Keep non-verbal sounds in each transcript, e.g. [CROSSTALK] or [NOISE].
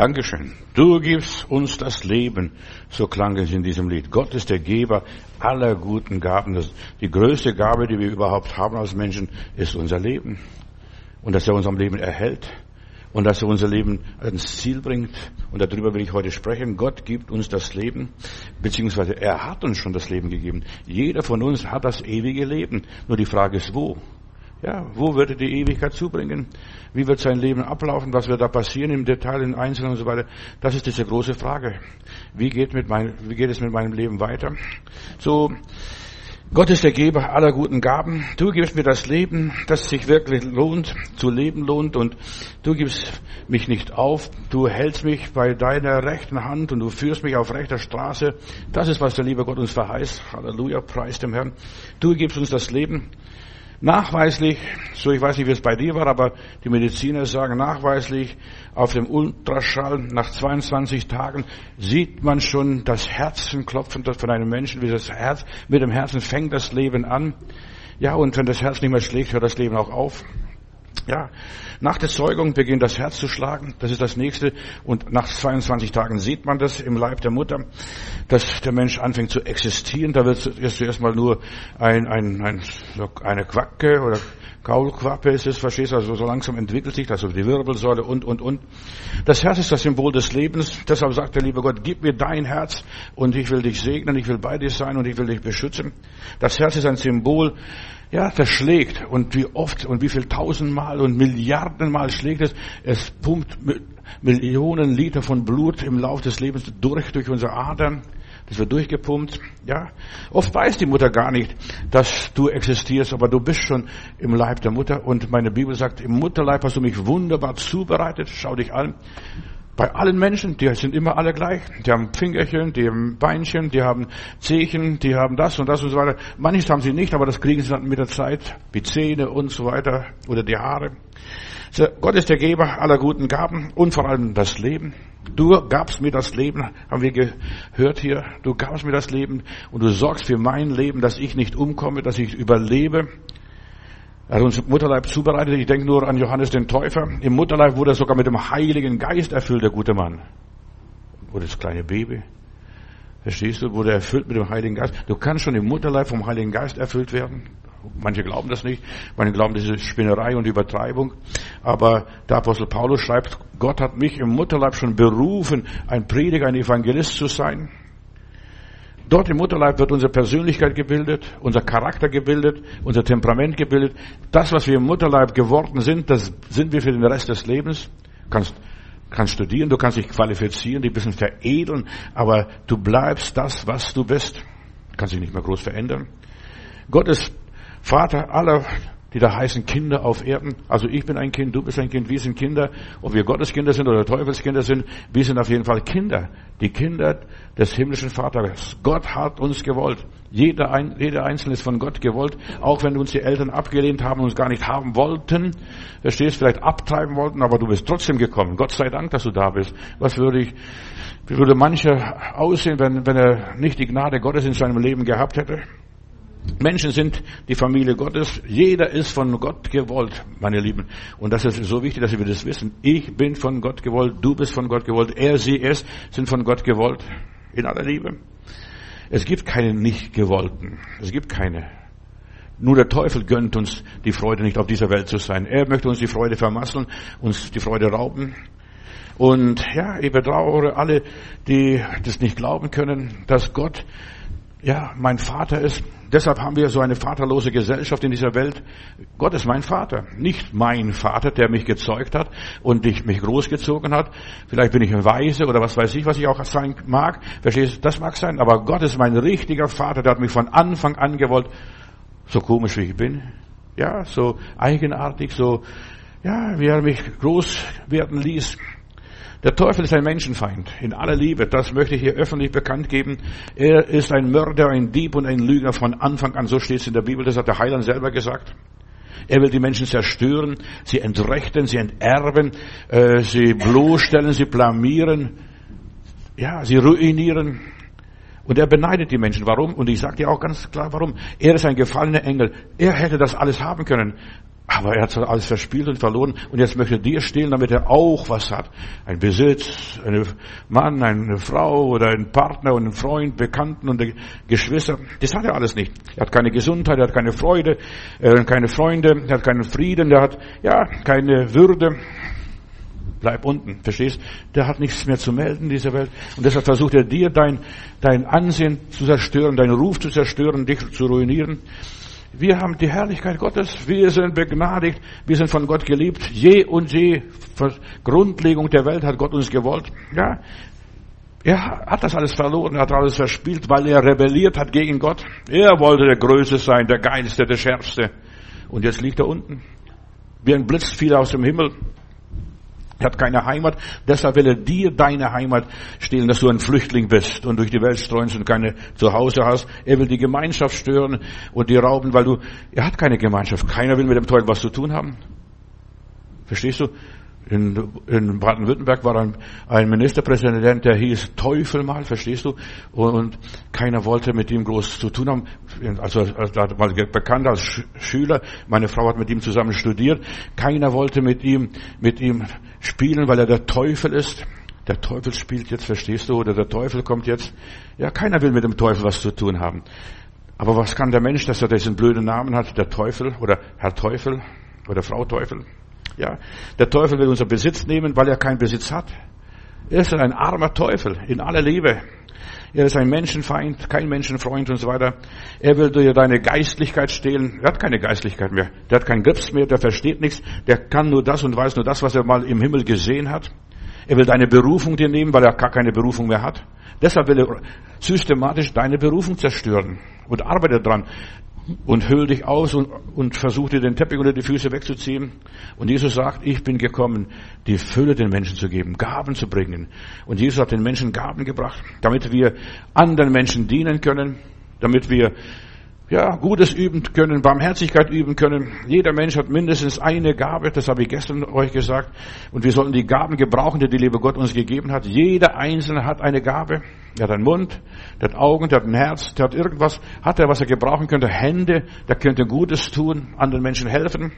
Dankeschön. Du gibst uns das Leben. So klang es in diesem Lied. Gott ist der Geber aller guten Gaben. Die größte Gabe, die wir überhaupt haben als Menschen, ist unser Leben. Und dass er uns am Leben erhält. Und dass er unser Leben ans Ziel bringt. Und darüber will ich heute sprechen. Gott gibt uns das Leben. Beziehungsweise er hat uns schon das Leben gegeben. Jeder von uns hat das ewige Leben. Nur die Frage ist, wo? Ja, wo wird er die Ewigkeit zubringen? Wie wird sein Leben ablaufen? Was wird da passieren im Detail, im Einzelnen und so weiter? Das ist diese große Frage. Wie geht, mit mein, wie geht es mit meinem Leben weiter? So, Gott ist der Geber aller guten Gaben. Du gibst mir das Leben, das sich wirklich lohnt, zu leben lohnt und du gibst mich nicht auf. Du hältst mich bei deiner rechten Hand und du führst mich auf rechter Straße. Das ist, was der liebe Gott uns verheißt. Halleluja, preis dem Herrn. Du gibst uns das Leben. Nachweislich, so ich weiß nicht, wie es bei dir war, aber die Mediziner sagen nachweislich, auf dem Ultraschall nach 22 Tagen sieht man schon das Herzenklopfen von einem Menschen, wie das Herz, mit dem Herzen fängt das Leben an. Ja, und wenn das Herz nicht mehr schlägt, hört das Leben auch auf. Ja, nach der Zeugung beginnt das Herz zu schlagen. Das ist das nächste. Und nach 22 Tagen sieht man das im Leib der Mutter, dass der Mensch anfängt zu existieren. Da wird zuerst mal nur ein, ein, ein, eine Quacke oder Kaulquappe ist es, verstehst du? Also so langsam entwickelt sich das, also die Wirbelsäule und, und, und. Das Herz ist das Symbol des Lebens. Deshalb sagt der liebe Gott, gib mir dein Herz und ich will dich segnen, ich will bei dir sein und ich will dich beschützen. Das Herz ist ein Symbol ja, das schlägt. Und wie oft und wie viel tausendmal und Milliardenmal schlägt es. Es pumpt Millionen Liter von Blut im Lauf des Lebens durch, durch unsere Adern. Das wird durchgepumpt. Ja, oft weiß die Mutter gar nicht, dass du existierst, aber du bist schon im Leib der Mutter. Und meine Bibel sagt, im Mutterleib hast du mich wunderbar zubereitet. Schau dich an. Bei allen Menschen, die sind immer alle gleich. Die haben Fingerchen, die haben Beinchen, die haben Zehen, die haben das und das und so weiter. Manches haben sie nicht, aber das kriegen sie dann mit der Zeit, wie Zähne und so weiter oder die Haare. So, Gott ist der Geber aller guten Gaben und vor allem das Leben. Du gabst mir das Leben, haben wir gehört hier. Du gabst mir das Leben und du sorgst für mein Leben, dass ich nicht umkomme, dass ich überlebe. Er hat uns Mutterleib zubereitet. Ich denke nur an Johannes den Täufer. Im Mutterleib wurde er sogar mit dem Heiligen Geist erfüllt, der gute Mann. Oder das kleine Baby. Verstehst du? Wurde erfüllt mit dem Heiligen Geist. Du kannst schon im Mutterleib vom Heiligen Geist erfüllt werden. Manche glauben das nicht. Manche glauben, das ist Spinnerei und Übertreibung. Aber der Apostel Paulus schreibt, Gott hat mich im Mutterleib schon berufen, ein Prediger, ein Evangelist zu sein. Dort im Mutterleib wird unsere Persönlichkeit gebildet, unser Charakter gebildet, unser Temperament gebildet. Das, was wir im Mutterleib geworden sind, das sind wir für den Rest des Lebens. Du kannst, kannst studieren, du kannst dich qualifizieren, dich ein bisschen veredeln, aber du bleibst das, was du bist. Du kannst dich nicht mehr groß verändern. Gott ist Vater aller die da heißen Kinder auf Erden. Also ich bin ein Kind, du bist ein Kind, wir sind Kinder. Ob wir Gottes Kinder sind oder Teufelskinder sind, wir sind auf jeden Fall Kinder. Die Kinder des himmlischen Vaters. Gott hat uns gewollt. Jeder, ein, jeder Einzelne ist von Gott gewollt. Auch wenn uns die Eltern abgelehnt haben uns gar nicht haben wollten. Verstehst, vielleicht abtreiben wollten, aber du bist trotzdem gekommen. Gott sei Dank, dass du da bist. Was würde ich, wie würde mancher aussehen, wenn, wenn er nicht die Gnade Gottes in seinem Leben gehabt hätte? Menschen sind die Familie Gottes. Jeder ist von Gott gewollt, meine Lieben. Und das ist so wichtig, dass wir das wissen. Ich bin von Gott gewollt, du bist von Gott gewollt, er, sie, es sind von Gott gewollt. In aller Liebe. Es gibt keine nicht gewollten. Es gibt keine. Nur der Teufel gönnt uns die Freude nicht auf dieser Welt zu sein. Er möchte uns die Freude vermasseln, uns die Freude rauben. Und ja, ich bedauere alle, die das nicht glauben können, dass Gott ja, mein Vater ist. Deshalb haben wir so eine vaterlose Gesellschaft in dieser Welt. Gott ist mein Vater, nicht mein Vater, der mich gezeugt hat und mich großgezogen hat. Vielleicht bin ich ein Weise oder was weiß ich, was ich auch sein mag. Verstehst du? Das mag sein, aber Gott ist mein richtiger Vater, der hat mich von Anfang an gewollt. So komisch wie ich bin. Ja, so eigenartig, so, ja, wie er mich groß werden ließ. Der Teufel ist ein Menschenfeind in aller Liebe. Das möchte ich hier öffentlich bekannt geben. Er ist ein Mörder, ein Dieb und ein Lügner von Anfang an. So steht es in der Bibel. Das hat der Heiland selber gesagt. Er will die Menschen zerstören, sie entrechten, sie enterben, äh, sie bloßstellen, sie blamieren, ja, sie ruinieren. Und er beneidet die Menschen. Warum? Und ich sage dir auch ganz klar, warum. Er ist ein gefallener Engel. Er hätte das alles haben können. Aber er hat alles verspielt und verloren und jetzt möchte er dir stehlen, damit er auch was hat. Ein Besitz, ein Mann, eine Frau oder ein Partner und ein Freund, Bekannten und Geschwister. Das hat er alles nicht. Er hat keine Gesundheit, er hat keine Freude, er hat keine Freunde, er hat keinen Frieden, er hat, ja, keine Würde. Bleib unten, verstehst? Der hat nichts mehr zu melden in dieser Welt. Und deshalb versucht er dir dein, dein Ansehen zu zerstören, deinen Ruf zu zerstören, dich zu ruinieren. Wir haben die Herrlichkeit Gottes. Wir sind begnadigt. Wir sind von Gott geliebt. Je und je. Grundlegung der Welt hat Gott uns gewollt. Ja. Er hat das alles verloren, er hat alles verspielt, weil er rebelliert hat gegen Gott. Er wollte der Größte sein, der Geilste, der Schärfste. Und jetzt liegt er unten. Wie ein Blitz fiel aus dem Himmel. Er hat keine Heimat, deshalb will er dir deine Heimat stehlen, dass du ein Flüchtling bist und durch die Welt streunst und keine Zuhause hast. Er will die Gemeinschaft stören und die rauben, weil du, er hat keine Gemeinschaft. Keiner will mit dem Teufel was zu tun haben. Verstehst du? In, in Baden-Württemberg war ein, ein, Ministerpräsident, der hieß Teufel mal, verstehst du? Und, und, keiner wollte mit ihm groß zu tun haben. Also, also mal bekannt als Sch Schüler. Meine Frau hat mit ihm zusammen studiert. Keiner wollte mit ihm, mit ihm spielen, weil er der Teufel ist. Der Teufel spielt jetzt, verstehst du? Oder der Teufel kommt jetzt. Ja, keiner will mit dem Teufel was zu tun haben. Aber was kann der Mensch, dass er diesen blöden Namen hat? Der Teufel oder Herr Teufel oder Frau Teufel? Ja, der Teufel will unser Besitz nehmen, weil er keinen Besitz hat. Er ist ein armer Teufel in aller Liebe. Er ist ein Menschenfeind, kein Menschenfreund und so weiter. Er will dir deine Geistlichkeit stehlen. Er hat keine Geistlichkeit mehr. Der hat keinen Grips mehr, der versteht nichts. Der kann nur das und weiß nur das, was er mal im Himmel gesehen hat. Er will deine Berufung dir nehmen, weil er gar keine Berufung mehr hat. Deshalb will er systematisch deine Berufung zerstören und arbeitet dran und hüll dich aus und, und versuch dir den Teppich unter die Füße wegzuziehen. Und Jesus sagt, ich bin gekommen, die Fülle den Menschen zu geben, Gaben zu bringen. Und Jesus hat den Menschen Gaben gebracht, damit wir anderen Menschen dienen können, damit wir ja, Gutes üben können, Barmherzigkeit üben können. Jeder Mensch hat mindestens eine Gabe, das habe ich gestern euch gesagt. Und wir sollten die Gaben gebrauchen, die die liebe Gott uns gegeben hat. Jeder Einzelne hat eine Gabe. Der hat einen Mund, der hat Augen, der hat ein Herz, der hat irgendwas, hat er, was er gebrauchen könnte. Hände, der könnte Gutes tun, anderen Menschen helfen.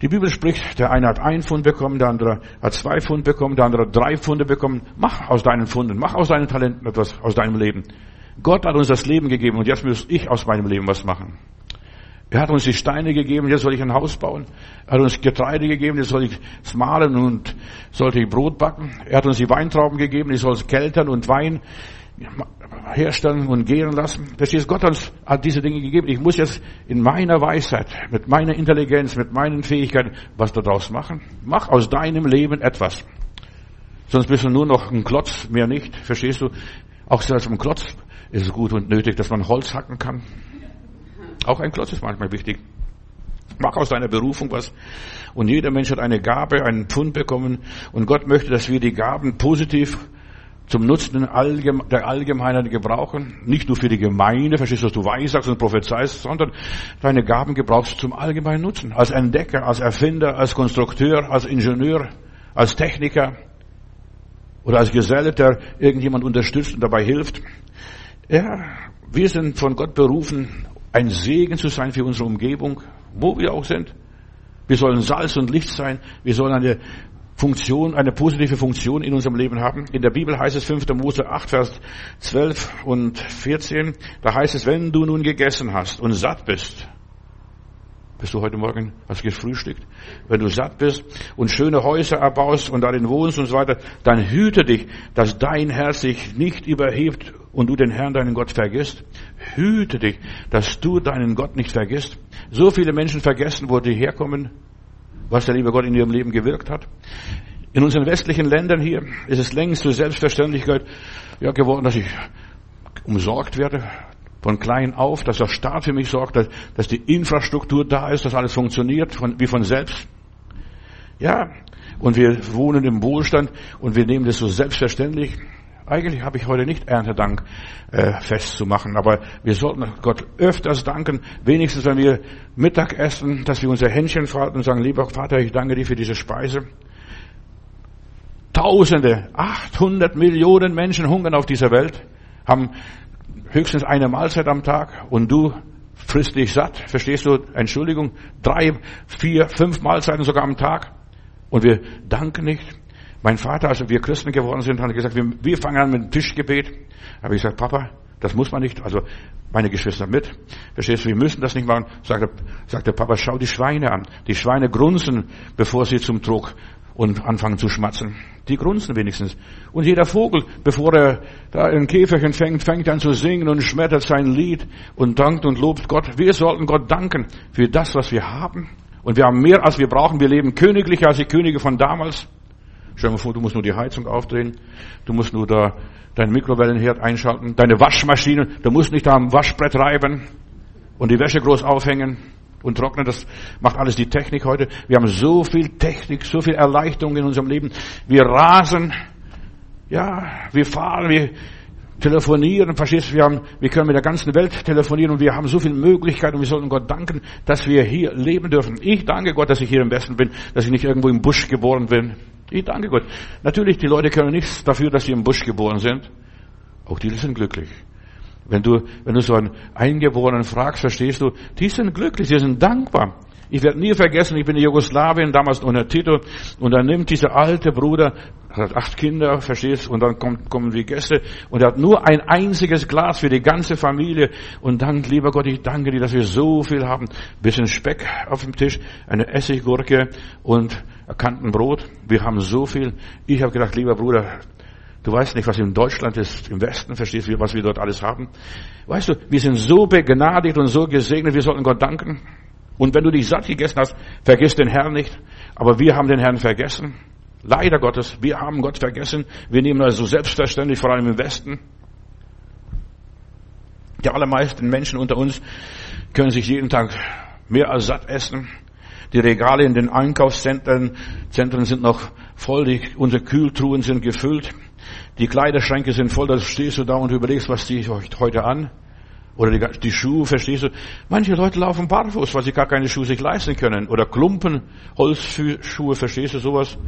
Die Bibel spricht, der eine hat ein Pfund bekommen, der andere hat zwei Pfund bekommen, der andere hat drei Pfunde bekommen. Mach aus deinen Pfunden, mach aus deinen Talenten etwas, aus deinem Leben. Gott hat uns das Leben gegeben und jetzt muss ich aus meinem Leben was machen. Er hat uns die Steine gegeben, jetzt soll ich ein Haus bauen. Er hat uns Getreide gegeben, jetzt soll ich es mahlen und sollte ich Brot backen. Er hat uns die Weintrauben gegeben, ich soll es keltern und Wein herstellen und gären lassen. Verstehst Gott uns hat diese Dinge gegeben. Ich muss jetzt in meiner Weisheit, mit meiner Intelligenz, mit meinen Fähigkeiten was daraus machen. Mach aus deinem Leben etwas. Sonst bist du nur noch ein Klotz, mehr nicht. Verstehst du? Auch selbst ein Klotz ist es gut und nötig, dass man Holz hacken kann. Auch ein Klotz ist manchmal wichtig. Mach aus deiner Berufung was. Und jeder Mensch hat eine Gabe, einen Pfund bekommen. Und Gott möchte, dass wir die Gaben positiv zum Nutzen der Allgemeinheit gebrauchen. Nicht nur für die Gemeinde, verstehst du, was du weissagst und prophezeist, sondern deine Gaben gebrauchst zum allgemeinen Nutzen. Als Entdecker, als Erfinder, als Konstrukteur, als Ingenieur, als Techniker oder als Geselle, der irgendjemand unterstützt und dabei hilft. Ja, wir sind von Gott berufen, ein Segen zu sein für unsere Umgebung, wo wir auch sind. Wir sollen Salz und Licht sein. Wir sollen eine Funktion, eine positive Funktion in unserem Leben haben. In der Bibel heißt es 5. Mose 8, Vers 12 und 14, da heißt es, wenn du nun gegessen hast und satt bist, bist du heute Morgen, hast gefrühstückt? Wenn du satt bist und schöne Häuser erbaust und darin wohnst und so weiter, dann hüte dich, dass dein Herz sich nicht überhebt und du den Herrn, deinen Gott, vergisst. Hüte dich, dass du deinen Gott nicht vergisst. So viele Menschen vergessen, wo die herkommen, was der liebe Gott in ihrem Leben gewirkt hat. In unseren westlichen Ländern hier ist es längst zur Selbstverständlichkeit ja, geworden, dass ich umsorgt werde, von klein auf, dass der Staat für mich sorgt, dass, dass die Infrastruktur da ist, dass alles funktioniert, von, wie von selbst. Ja, und wir wohnen im Wohlstand und wir nehmen das so selbstverständlich. Eigentlich habe ich heute nicht Erntedank äh, festzumachen, aber wir sollten Gott öfters danken, wenigstens wenn wir Mittag essen, dass wir unser Händchen falten und sagen, lieber Vater, ich danke dir für diese Speise. Tausende, 800 Millionen Menschen hungern auf dieser Welt, haben höchstens eine Mahlzeit am Tag und du frisst dich satt, verstehst du? Entschuldigung, drei, vier, fünf Mahlzeiten sogar am Tag. Und wir danken nicht. Mein Vater, als wir Christen geworden sind, hat gesagt, wir, wir fangen an mit dem Tischgebet. Da habe ich gesagt, Papa, das muss man nicht. Also meine Geschwister mit. Verstehst du, wir müssen das nicht machen. Sagt der, sagt der Papa, schau die Schweine an. Die Schweine grunzen, bevor sie zum Trog und anfangen zu schmatzen. Die grunzen wenigstens. Und jeder Vogel, bevor er da ein Käferchen fängt, fängt an zu singen und schmettert sein Lied und dankt und lobt Gott. Wir sollten Gott danken für das, was wir haben. Und wir haben mehr, als wir brauchen. Wir leben königlicher als die Könige von damals. Stell dir vor, du musst nur die Heizung aufdrehen. Du musst nur da dein Mikrowellenherd einschalten. Deine Waschmaschine. Du musst nicht am Waschbrett reiben und die Wäsche groß aufhängen und trocknen. Das macht alles die Technik heute. Wir haben so viel Technik, so viel Erleichterung in unserem Leben. Wir rasen. Ja, wir fahren, wir telefonieren, verstehst du? Wir haben, wir können mit der ganzen Welt telefonieren und wir haben so viele Möglichkeiten und wir sollten Gott danken, dass wir hier leben dürfen. Ich danke Gott, dass ich hier im Westen bin, dass ich nicht irgendwo im Busch geboren bin. Ich danke Gott. Natürlich, die Leute können nichts dafür, dass sie im Busch geboren sind. Auch die sind glücklich. Wenn du, wenn du so einen Eingeborenen fragst, verstehst du, die sind glücklich, sie sind dankbar. Ich werde nie vergessen, ich bin in Jugoslawien, damals unter Tito, und dann nimmt dieser alte Bruder, hat acht Kinder, verstehst, und dann kommt, kommen die Gäste, und er hat nur ein einziges Glas für die ganze Familie, und dann, lieber Gott, ich danke dir, dass wir so viel haben. Bisschen Speck auf dem Tisch, eine Essiggurke und erkannten Brot. Wir haben so viel. Ich habe gedacht, lieber Bruder, Du weißt nicht, was in Deutschland ist, im Westen, verstehst du, was wir dort alles haben? Weißt du, wir sind so begnadigt und so gesegnet, wir sollten Gott danken. Und wenn du dich satt gegessen hast, vergiss den Herrn nicht. Aber wir haben den Herrn vergessen. Leider Gottes, wir haben Gott vergessen. Wir nehmen das so selbstverständlich, vor allem im Westen. Die allermeisten Menschen unter uns können sich jeden Tag mehr als satt essen. Die Regale in den Einkaufszentren Zentren sind noch voll, die, unsere Kühltruhen sind gefüllt. Die Kleiderschränke sind voll, da stehst du da und überlegst, was ziehe ich heute an? Oder die, die, Schuhe, verstehst du? Manche Leute laufen barfuß, weil sie gar keine Schuhe sich leisten können. Oder Klumpen, Holzschuhe, verstehst du sowas?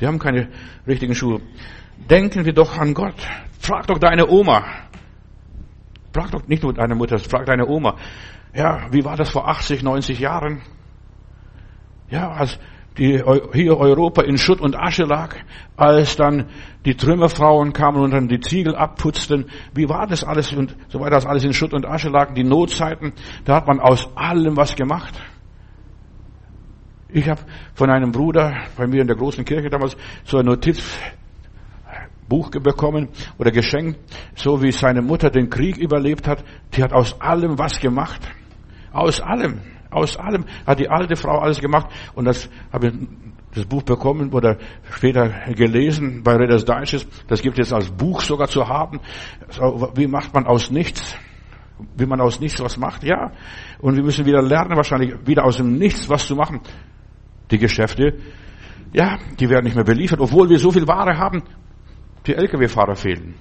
Die haben keine richtigen Schuhe. Denken wir doch an Gott. Frag doch deine Oma. Frag doch nicht nur deine Mutter, frag deine Oma. Ja, wie war das vor 80, 90 Jahren? Ja, als die hier Europa in Schutt und Asche lag, als dann die Trümmerfrauen kamen und dann die Ziegel abputzten. Wie war das alles und so weiter, als alles in Schutt und Asche lag, die Notzeiten, da hat man aus allem was gemacht. Ich habe von einem Bruder bei mir in der großen Kirche damals so ein Notizbuch bekommen oder geschenkt, so wie seine Mutter den Krieg überlebt hat. Die hat aus allem was gemacht. Aus allem. Aus allem hat die alte Frau alles gemacht. Und das habe ich das Buch bekommen oder später gelesen bei Redders Deutsches. Das gibt es als Buch sogar zu haben. Wie macht man aus nichts? Wie man aus nichts was macht? Ja. Und wir müssen wieder lernen, wahrscheinlich wieder aus dem Nichts was zu machen. Die Geschäfte, ja, die werden nicht mehr beliefert, obwohl wir so viel Ware haben. Die Lkw-Fahrer fehlen.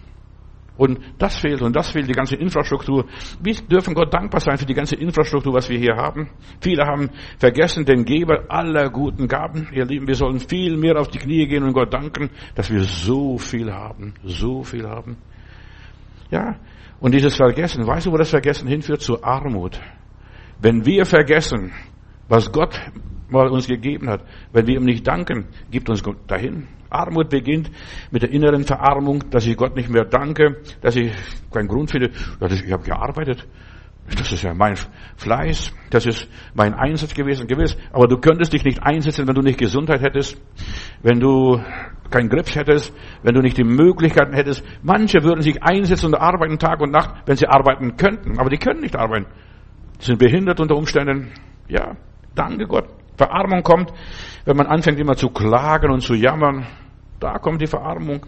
Und das fehlt und das fehlt, die ganze Infrastruktur. Wir dürfen Gott dankbar sein für die ganze Infrastruktur, was wir hier haben. Viele haben vergessen den Geber aller guten Gaben. Ihr Lieben, wir sollen viel mehr auf die Knie gehen und Gott danken, dass wir so viel haben, so viel haben. Ja, und dieses Vergessen, weißt du, wo das Vergessen hinführt? Zur Armut. Wenn wir vergessen, was Gott mal uns gegeben hat, wenn wir ihm nicht danken, gibt uns Gott dahin. Armut beginnt mit der inneren Verarmung, dass ich Gott nicht mehr danke, dass ich keinen Grund finde. Ich habe gearbeitet. Das ist ja mein Fleiß, das ist mein Einsatz gewesen, gewiss. Aber du könntest dich nicht einsetzen, wenn du nicht Gesundheit hättest, wenn du keinen Grips hättest, wenn du nicht die Möglichkeiten hättest. Manche würden sich einsetzen und arbeiten Tag und Nacht, wenn sie arbeiten könnten, aber die können nicht arbeiten. Sind behindert unter Umständen. Ja, danke Gott. Verarmung kommt, wenn man anfängt immer zu klagen und zu jammern. Da kommt die Verarmung.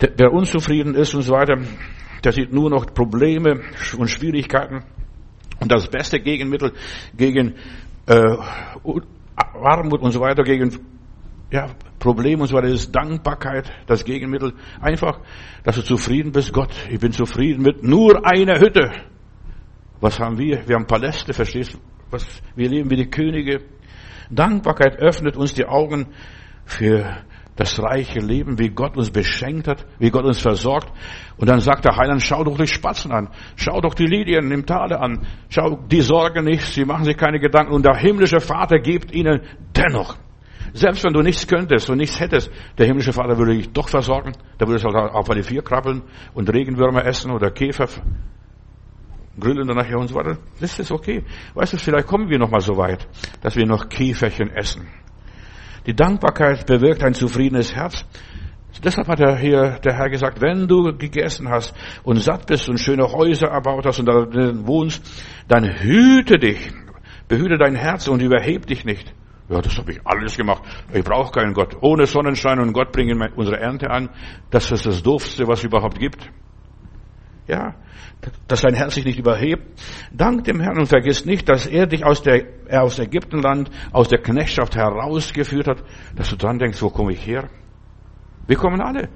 Der unzufrieden ist und so weiter, der sieht nur noch Probleme und Schwierigkeiten. Und das beste Gegenmittel gegen äh, Armut und so weiter, gegen ja, Probleme und so weiter ist Dankbarkeit, das Gegenmittel. Einfach, dass du zufrieden bist. Gott, ich bin zufrieden mit nur einer Hütte. Was haben wir? Wir haben Paläste, verstehst du? Was, wir leben wie die Könige. Dankbarkeit öffnet uns die Augen für das reiche Leben, wie Gott uns beschenkt hat, wie Gott uns versorgt. Und dann sagt der Heiland, schau doch die Spatzen an, schau doch die Lilien im Tale an, schau die Sorge nicht, sie machen sich keine Gedanken und der himmlische Vater gibt ihnen dennoch. Selbst wenn du nichts könntest und nichts hättest, der himmlische Vater würde dich doch versorgen. Da würdest du halt auf alle vier krabbeln und Regenwürmer essen oder Käfer grillen dann nachher und so weiter. Das ist okay. Weißt du, vielleicht kommen wir noch mal so weit, dass wir noch Käferchen essen. Die Dankbarkeit bewirkt ein zufriedenes Herz. Deshalb hat er hier der Herr gesagt, wenn du gegessen hast und satt bist und schöne Häuser erbaut hast und da wohnst, dann hüte dich, behüte dein Herz und überheb dich nicht. Ja, das habe ich alles gemacht. Ich brauche keinen Gott. Ohne Sonnenschein und Gott bringen unsere Ernte an. Das ist das Doofste, was es überhaupt gibt. Ja, dass dein Herz sich nicht überhebt. Dank dem Herrn und vergiss nicht, dass er dich aus, der, aus Ägyptenland, aus der Knechtschaft herausgeführt hat, dass du dran denkst, wo komme ich her? Wir kommen alle.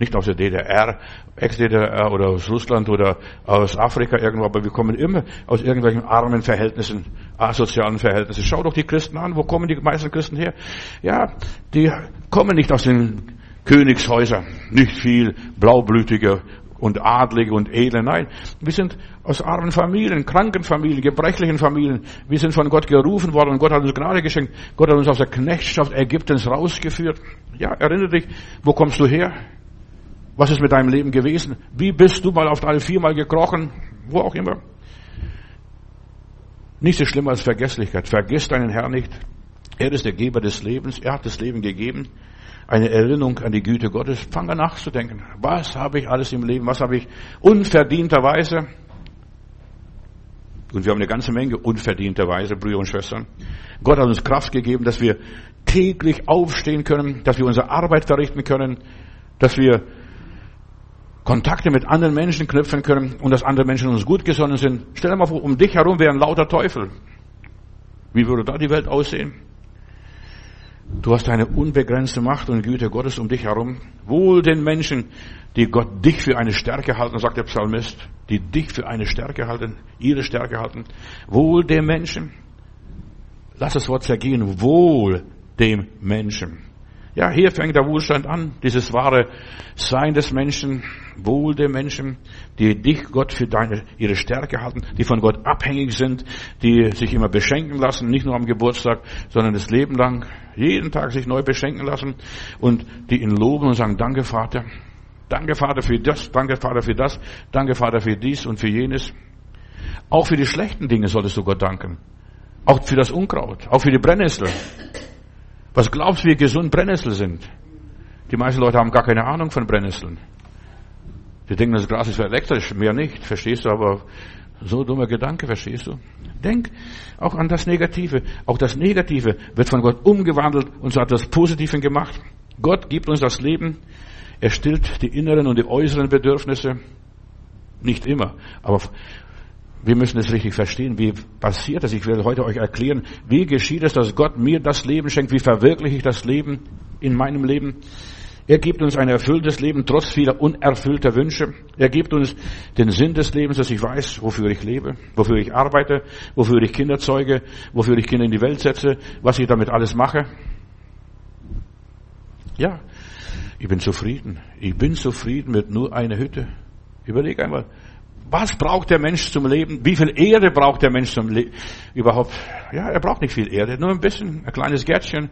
Nicht aus der DDR, Ex-DDR oder aus Russland oder aus Afrika irgendwo, aber wir kommen immer aus irgendwelchen armen Verhältnissen, asozialen Verhältnissen. Schau doch die Christen an, wo kommen die meisten Christen her? Ja, die kommen nicht aus den Königshäusern, nicht viel blaublütige und Adlige und Edle. Nein, wir sind aus armen Familien, kranken Familien, gebrechlichen Familien. Wir sind von Gott gerufen worden und Gott hat uns Gnade geschenkt. Gott hat uns aus der Knechtschaft Ägyptens rausgeführt. Ja, erinnere dich, wo kommst du her? Was ist mit deinem Leben gewesen? Wie bist du mal auf deine viermal gekrochen? Wo auch immer. Nichts ist schlimmer als Vergesslichkeit. Vergiss deinen Herrn nicht. Er ist der Geber des Lebens. Er hat das Leben gegeben eine Erinnerung an die Güte Gottes. Fange nachzudenken. Was habe ich alles im Leben? Was habe ich unverdienterweise? Und wir haben eine ganze Menge unverdienterweise, Brüder und Schwestern. Gott hat uns Kraft gegeben, dass wir täglich aufstehen können, dass wir unsere Arbeit verrichten können, dass wir Kontakte mit anderen Menschen knüpfen können und dass andere Menschen uns gut gesonnen sind. Stell dir mal vor, um dich herum wären lauter Teufel. Wie würde da die Welt aussehen? Du hast eine unbegrenzte Macht und Güte Gottes um dich herum. Wohl den Menschen, die Gott dich für eine Stärke halten, sagt der Psalmist, die dich für eine Stärke halten, ihre Stärke halten. Wohl dem Menschen. Lass das Wort zergehen. Wohl dem Menschen. Ja, hier fängt der Wohlstand an, dieses wahre Sein des Menschen, Wohl der Menschen, die dich Gott für deine, ihre Stärke halten, die von Gott abhängig sind, die sich immer beschenken lassen, nicht nur am Geburtstag, sondern das Leben lang, jeden Tag sich neu beschenken lassen und die ihn loben und sagen, danke Vater, danke Vater für das, danke Vater für das, danke Vater für dies und für jenes. Auch für die schlechten Dinge solltest du Gott danken. Auch für das Unkraut, auch für die Brennnessel. Was glaubst du, wie gesund Brennnessel sind? Die meisten Leute haben gar keine Ahnung von Brennnesseln. Die denken, das Gras ist elektrisch, mehr nicht, verstehst du, aber so dummer Gedanke, verstehst du? Denk auch an das Negative. Auch das Negative wird von Gott umgewandelt und so hat das Positive gemacht. Gott gibt uns das Leben. Er stillt die inneren und die äußeren Bedürfnisse. Nicht immer, aber wir müssen es richtig verstehen. Wie passiert das? Ich will heute euch erklären, wie geschieht es, dass Gott mir das Leben schenkt? Wie verwirkliche ich das Leben in meinem Leben? Er gibt uns ein erfülltes Leben trotz vieler unerfüllter Wünsche. Er gibt uns den Sinn des Lebens, dass ich weiß, wofür ich lebe, wofür ich arbeite, wofür ich Kinder zeuge, wofür ich Kinder in die Welt setze, was ich damit alles mache. Ja, ich bin zufrieden. Ich bin zufrieden mit nur einer Hütte. Überleg einmal, was braucht der Mensch zum Leben? Wie viel Erde braucht der Mensch zum Leben? Überhaupt, ja, er braucht nicht viel Erde, nur ein bisschen, ein kleines Gärtchen.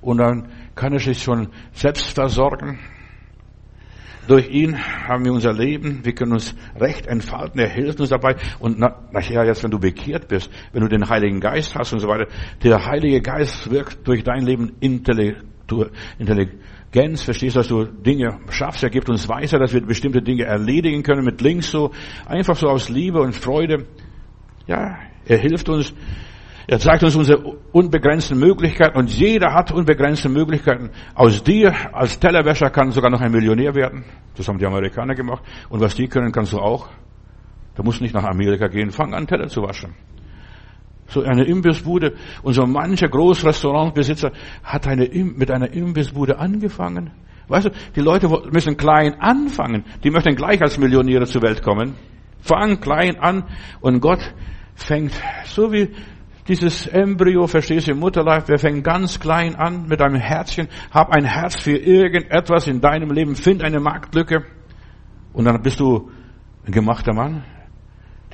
Und dann kann er sich schon selbst versorgen. Durch ihn haben wir unser Leben, wir können uns recht entfalten, er hilft uns dabei. Und nachher jetzt, wenn du bekehrt bist, wenn du den Heiligen Geist hast und so weiter, der Heilige Geist wirkt durch dein Leben Intellekt, Gens, verstehst du, dass du Dinge schaffst, er gibt uns Weisheit, dass wir bestimmte Dinge erledigen können mit links so, einfach so aus Liebe und Freude. Ja, er hilft uns, er zeigt uns unsere unbegrenzten Möglichkeiten und jeder hat unbegrenzte Möglichkeiten. Aus dir als Tellerwäscher kann sogar noch ein Millionär werden. Das haben die Amerikaner gemacht. Und was die können, kannst du auch. Du musst nicht nach Amerika gehen, fang an, Teller zu waschen so eine Imbissbude. Und so mancher Großrestaurantbesitzer hat eine, mit einer Imbissbude angefangen. Weißt du, die Leute müssen klein anfangen. Die möchten gleich als Millionäre zur Welt kommen. Fang klein an und Gott fängt, so wie dieses Embryo, verstehst du, im Mutterleib, wir fangen ganz klein an mit einem Herzchen, hab ein Herz für irgendetwas in deinem Leben, find eine Marktlücke und dann bist du ein gemachter Mann.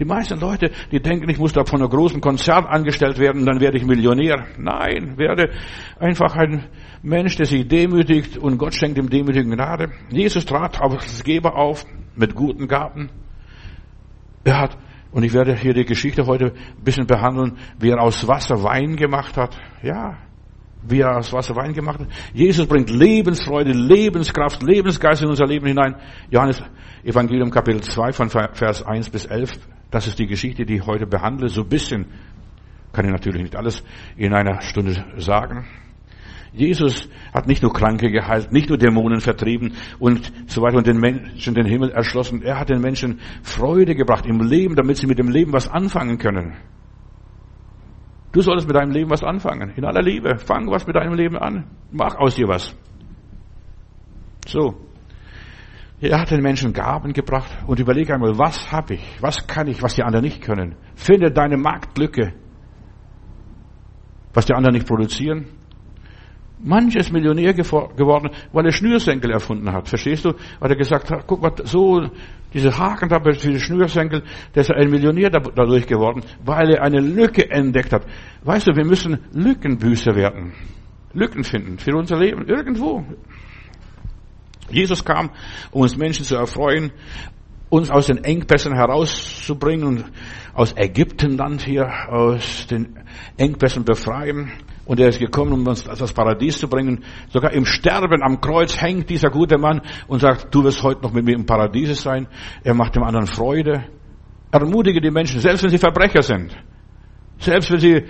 Die meisten Leute, die denken, ich muss da von einem großen Konzern angestellt werden, dann werde ich Millionär. Nein, werde einfach ein Mensch, der sich demütigt und Gott schenkt ihm demütigen Gnade. Jesus trat als Geber auf mit guten Gaben. Er hat und ich werde hier die Geschichte heute ein bisschen behandeln, wie er aus Wasser Wein gemacht hat. Ja, wie er aus Wasser Wein gemacht hat. Jesus bringt Lebensfreude, Lebenskraft, Lebensgeist in unser Leben hinein. Johannes Evangelium Kapitel 2 von Vers 1 bis 11. Das ist die Geschichte, die ich heute behandle. So ein bisschen kann ich natürlich nicht alles in einer Stunde sagen. Jesus hat nicht nur Kranke geheilt, nicht nur Dämonen vertrieben und so weiter und den Menschen den Himmel erschlossen. Er hat den Menschen Freude gebracht im Leben, damit sie mit dem Leben was anfangen können. Du solltest mit deinem Leben was anfangen. In aller Liebe. Fang was mit deinem Leben an. Mach aus dir was. So. Er hat den Menschen Gaben gebracht und überlege einmal, was habe ich? Was kann ich, was die anderen nicht können? Finde deine Marktlücke. Was die anderen nicht produzieren, Manches Millionär geworden, weil er Schnürsenkel erfunden hat. Verstehst du? Weil er gesagt hat, guck mal, so, diese Haken da diesen Schnürsenkel, der ist ein Millionär dadurch geworden, weil er eine Lücke entdeckt hat. Weißt du, wir müssen Lückenbüßer werden. Lücken finden für unser Leben. Irgendwo. Jesus kam, um uns Menschen zu erfreuen, uns aus den Engpässen herauszubringen und aus Ägyptenland hier, aus den Engpässen befreien. Und er ist gekommen, um uns das Paradies zu bringen. Sogar im Sterben am Kreuz hängt dieser gute Mann und sagt, du wirst heute noch mit mir im Paradies sein. Er macht dem anderen Freude. Ermutige die Menschen, selbst wenn sie Verbrecher sind. Selbst wenn sie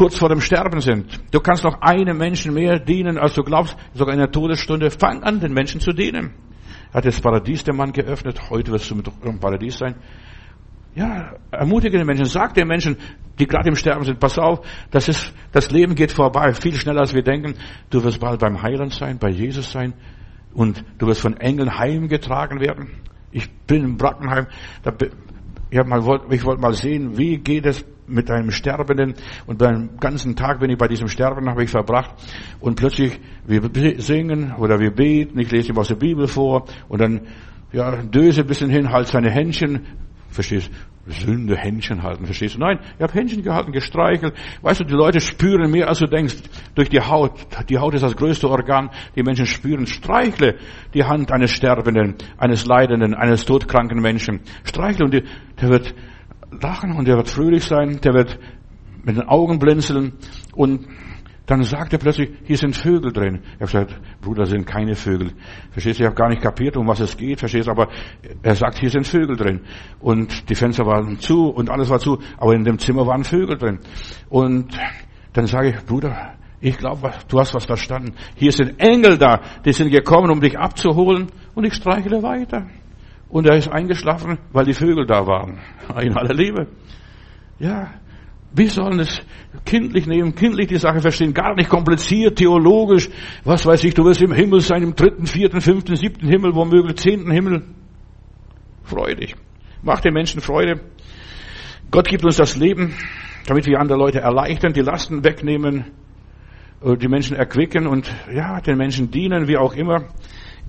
kurz vor dem Sterben sind. Du kannst noch einem Menschen mehr dienen, als du glaubst, sogar in der Todesstunde. Fang an, den Menschen zu dienen. Hat das Paradies der Mann geöffnet. Heute wirst du mit im Paradies sein. Ja, ermutige den Menschen, sag den Menschen, die gerade im Sterben sind, pass auf, das ist, das Leben geht vorbei, viel schneller als wir denken. Du wirst bald beim Heiland sein, bei Jesus sein und du wirst von Engeln heimgetragen werden. Ich bin in Brackenheim, da, ich, mal, ich wollte mal sehen, wie geht es mit einem Sterbenden und beim ganzen Tag bin ich bei diesem Sterben habe ich verbracht und plötzlich wir singen oder wir beten, ich lese ihm aus der Bibel vor und dann ja, döse ein bisschen hin, halt seine Händchen Verstehst? Sünde, Händchen halten, verstehst du? Nein, ich habe Händchen gehalten, gestreichelt. Weißt du, die Leute spüren mehr, als du denkst, durch die Haut. Die Haut ist das größte Organ. Die Menschen spüren. Streichle die Hand eines Sterbenden, eines Leidenden, eines todkranken Menschen. Streichle und die, der wird lachen und der wird fröhlich sein, der wird mit den Augen blinzeln und dann sagt er plötzlich, hier sind Vögel drin. Habe gesagt, Bruder, sind keine Vögel. Verstehst du, ich habe gar nicht kapiert, um was es geht, verstehst du, aber er sagt, hier sind Vögel drin. Und die Fenster waren zu und alles war zu, aber in dem Zimmer waren Vögel drin. Und dann sage ich, Bruder, ich glaube, du hast was verstanden. Hier sind Engel da, die sind gekommen, um dich abzuholen. Und ich streichle weiter. Und er ist eingeschlafen, weil die Vögel da waren. [LAUGHS] In aller Liebe. Ja, wir sollen es kindlich nehmen, kindlich die Sache verstehen, gar nicht kompliziert, theologisch. Was weiß ich, du wirst im Himmel sein, im dritten, vierten, fünften, siebten Himmel, womöglich zehnten Himmel. Freudig. Mach den Menschen Freude. Gott gibt uns das Leben, damit wir andere Leute erleichtern, die Lasten wegnehmen, äh, die Menschen erquicken und ja, den Menschen dienen, wie auch immer.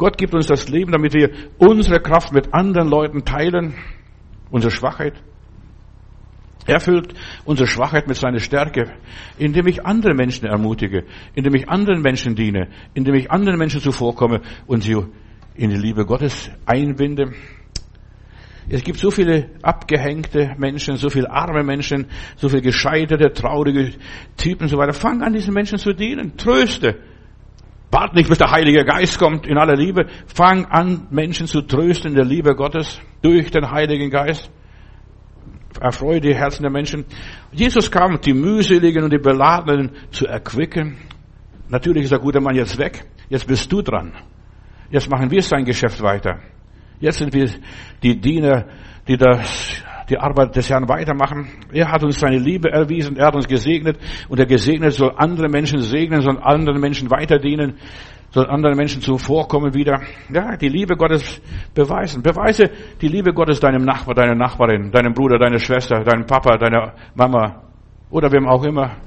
Gott gibt uns das Leben, damit wir unsere Kraft mit anderen Leuten teilen, unsere Schwachheit. Er füllt unsere Schwachheit mit seiner Stärke, indem ich andere Menschen ermutige, indem ich anderen Menschen diene, indem ich anderen Menschen zuvorkomme und sie in die Liebe Gottes einbinde. Es gibt so viele abgehängte Menschen, so viele arme Menschen, so viele gescheiterte, traurige Typen und so weiter. Fang an, diesen Menschen zu dienen. Tröste. Wart nicht, bis der Heilige Geist kommt in aller Liebe. Fang an, Menschen zu trösten in der Liebe Gottes durch den Heiligen Geist erfreue die Herzen der Menschen. Jesus kam, die mühseligen und die beladenen zu erquicken. Natürlich ist der gute Mann jetzt weg. Jetzt bist du dran. Jetzt machen wir sein Geschäft weiter. Jetzt sind wir die Diener, die das, die Arbeit des Herrn weitermachen. Er hat uns seine Liebe erwiesen, er hat uns gesegnet und der Gesegnet soll andere Menschen segnen, soll anderen Menschen weiter dienen soll anderen Menschen zuvorkommen wieder. Ja, die Liebe Gottes beweisen. Beweise die Liebe Gottes deinem Nachbar, deiner Nachbarin, deinem Bruder, deiner Schwester, deinem Papa, deiner Mama. oder wem auch immer.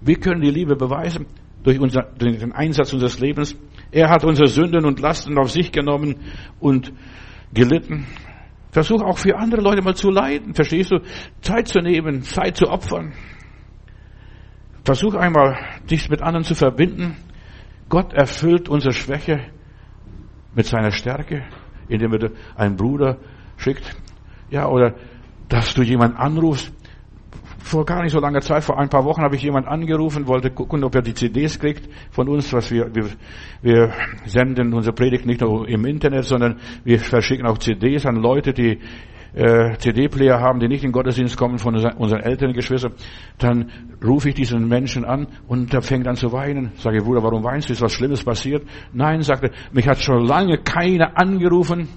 Wir können die Liebe beweisen durch, unser, durch den Einsatz unseres Lebens. Er hat unsere Sünden und Lasten auf sich genommen und gelitten. Versuch auch für andere Leute mal zu leiden. Verstehst du? Zeit zu nehmen, Zeit zu opfern. Versuch einmal, dich mit anderen zu verbinden. Gott erfüllt unsere Schwäche mit seiner Stärke, indem er einen Bruder schickt. Ja, oder dass du jemanden anrufst. Vor gar nicht so langer Zeit, vor ein paar Wochen, habe ich jemanden angerufen, wollte gucken, ob er die CDs kriegt von uns, was wir, wir, wir senden unsere Predigt nicht nur im Internet, sondern wir verschicken auch CDs an Leute, die äh, CD-Player haben, die nicht in Gottesdienst kommen von unseren älteren Geschwistern, dann rufe ich diesen Menschen an und der fängt an zu weinen. Sage Bruder, warum weinst du? Ist was Schlimmes passiert? Nein, sagte, mich hat schon lange keiner angerufen.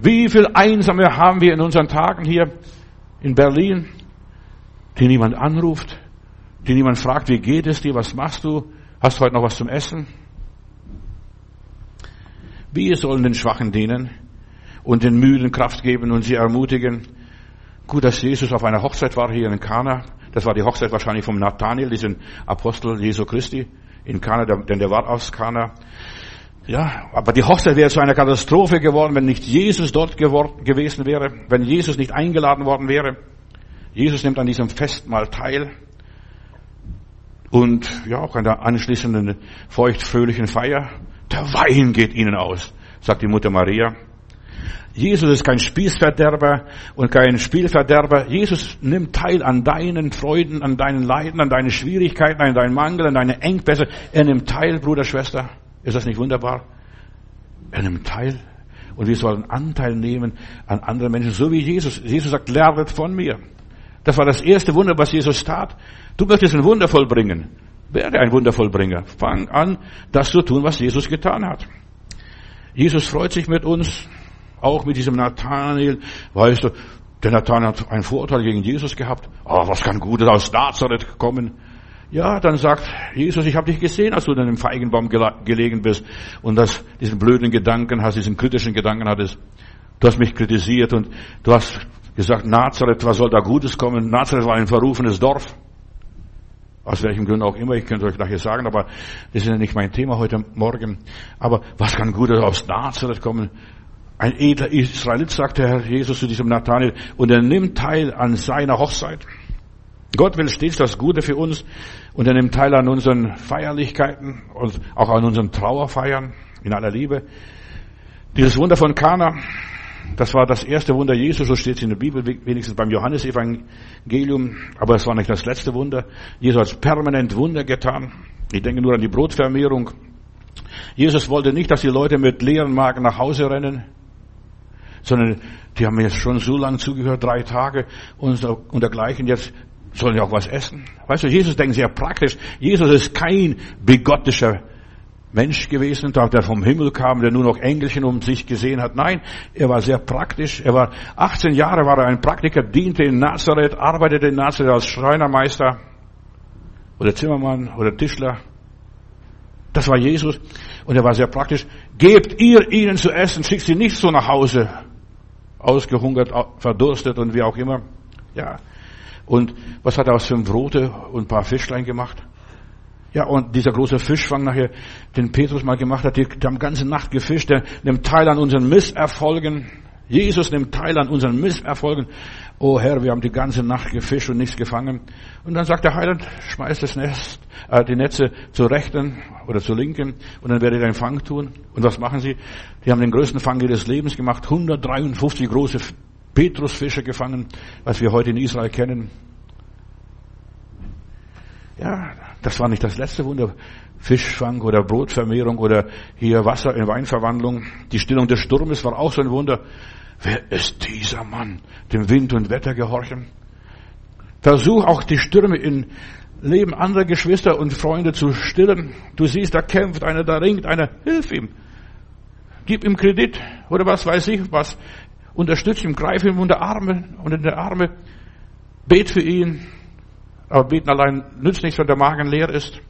Wie viel Einsame haben wir in unseren Tagen hier in Berlin, die niemand anruft, die niemand fragt, wie geht es dir, was machst du, hast du heute noch was zum Essen? Wir sollen den Schwachen dienen und den Müden Kraft geben und sie ermutigen. Gut, dass Jesus auf einer Hochzeit war hier in Kana. Das war die Hochzeit wahrscheinlich vom Nathanael, diesen Apostel Jesu Christi in Kana, denn der war aus Kana. Ja, aber die Hochzeit wäre zu einer Katastrophe geworden, wenn nicht Jesus dort gewesen wäre, wenn Jesus nicht eingeladen worden wäre. Jesus nimmt an diesem Festmahl teil und ja, auch an der anschließenden feuchtfröhlichen Feier. Der Wein geht ihnen aus, sagt die Mutter Maria. Jesus ist kein Spießverderber und kein Spielverderber. Jesus nimmt teil an deinen Freuden, an deinen Leiden, an deinen Schwierigkeiten, an deinen Mangel, an deine Engpässe. Er nimmt teil, Bruder, Schwester. Ist das nicht wunderbar? Er nimmt teil. Und wir sollen Anteil nehmen an anderen Menschen, so wie Jesus. Jesus sagt, lernet von mir. Das war das erste Wunder, was Jesus tat. Du möchtest ein Wunder vollbringen. Werde ein Wundervollbringer. Fang an, das zu tun, was Jesus getan hat. Jesus freut sich mit uns. Auch mit diesem Nathanael, weißt du, der Nathanael hat einen Vorurteil gegen Jesus gehabt. Oh, was kann Gutes aus Nazareth kommen? Ja, dann sagt Jesus, ich habe dich gesehen, als du in einem Feigenbaum gelegen bist und das, diesen blöden Gedanken hast, diesen kritischen Gedanken hattest. Du hast mich kritisiert und du hast gesagt, Nazareth, was soll da Gutes kommen? Nazareth war ein verrufenes Dorf. Aus welchem Grund auch immer, ich könnte euch nachher sagen, aber das ist ja nicht mein Thema heute Morgen. Aber was kann Gutes aus Nazareth kommen? Ein edler Israelit, sagte Herr Jesus zu diesem Nathanael, und er nimmt teil an seiner Hochzeit. Gott will stets das Gute für uns und er nimmt teil an unseren Feierlichkeiten und auch an unseren Trauerfeiern in aller Liebe. Dieses Wunder von Kana, das war das erste Wunder Jesus, so steht es in der Bibel, wenigstens beim Johannesevangelium, aber es war nicht das letzte Wunder. Jesus hat permanent Wunder getan. Ich denke nur an die Brotvermehrung. Jesus wollte nicht, dass die Leute mit leeren Magen nach Hause rennen sondern die haben jetzt schon so lange zugehört, drei Tage und, dergleichen. Jetzt sollen die auch was essen. Weißt du, Jesus denkt sehr praktisch. Jesus ist kein begottischer Mensch gewesen, der vom Himmel kam, der nur noch Engelchen um sich gesehen hat. Nein, er war sehr praktisch. Er war 18 Jahre war er ein Praktiker, diente in Nazareth, arbeitete in Nazareth als Schreinermeister oder Zimmermann oder Tischler. Das war Jesus und er war sehr praktisch. Gebt ihr ihnen zu essen, schickt sie nicht so nach Hause ausgehungert, verdurstet und wie auch immer. Ja. Und was hat er aus fünf Brote und ein paar Fischlein gemacht? Ja, und dieser große Fischfang nachher, den Petrus mal gemacht hat, die, haben ganze Nacht gefischt, der nimmt teil an unseren Misserfolgen. Jesus nimmt teil an unseren Misserfolgen. Oh Herr, wir haben die ganze Nacht gefischt und nichts gefangen. Und dann sagt der Heiland, schmeißt das Nest, äh, die Netze zur rechten oder zur linken und dann werdet ihr einen Fang tun. Und was machen sie? Die haben den größten Fang ihres Lebens gemacht, 153 große Petrusfische gefangen, was wir heute in Israel kennen. Ja, das war nicht das letzte Wunder. Fischfang oder Brotvermehrung oder hier Wasser in Weinverwandlung. Die Stillung des Sturmes war auch so ein Wunder. Wer ist dieser Mann? Dem Wind und Wetter gehorchen. Versuch auch die Stürme in Leben anderer Geschwister und Freunde zu stillen. Du siehst, da kämpft einer, da ringt einer. Hilf ihm. Gib ihm Kredit oder was weiß ich was. Unterstütze ihn, greif ihm unter Arme, unter die Arme. Bet für ihn. Aber beten allein nützt nichts, wenn der Magen leer ist.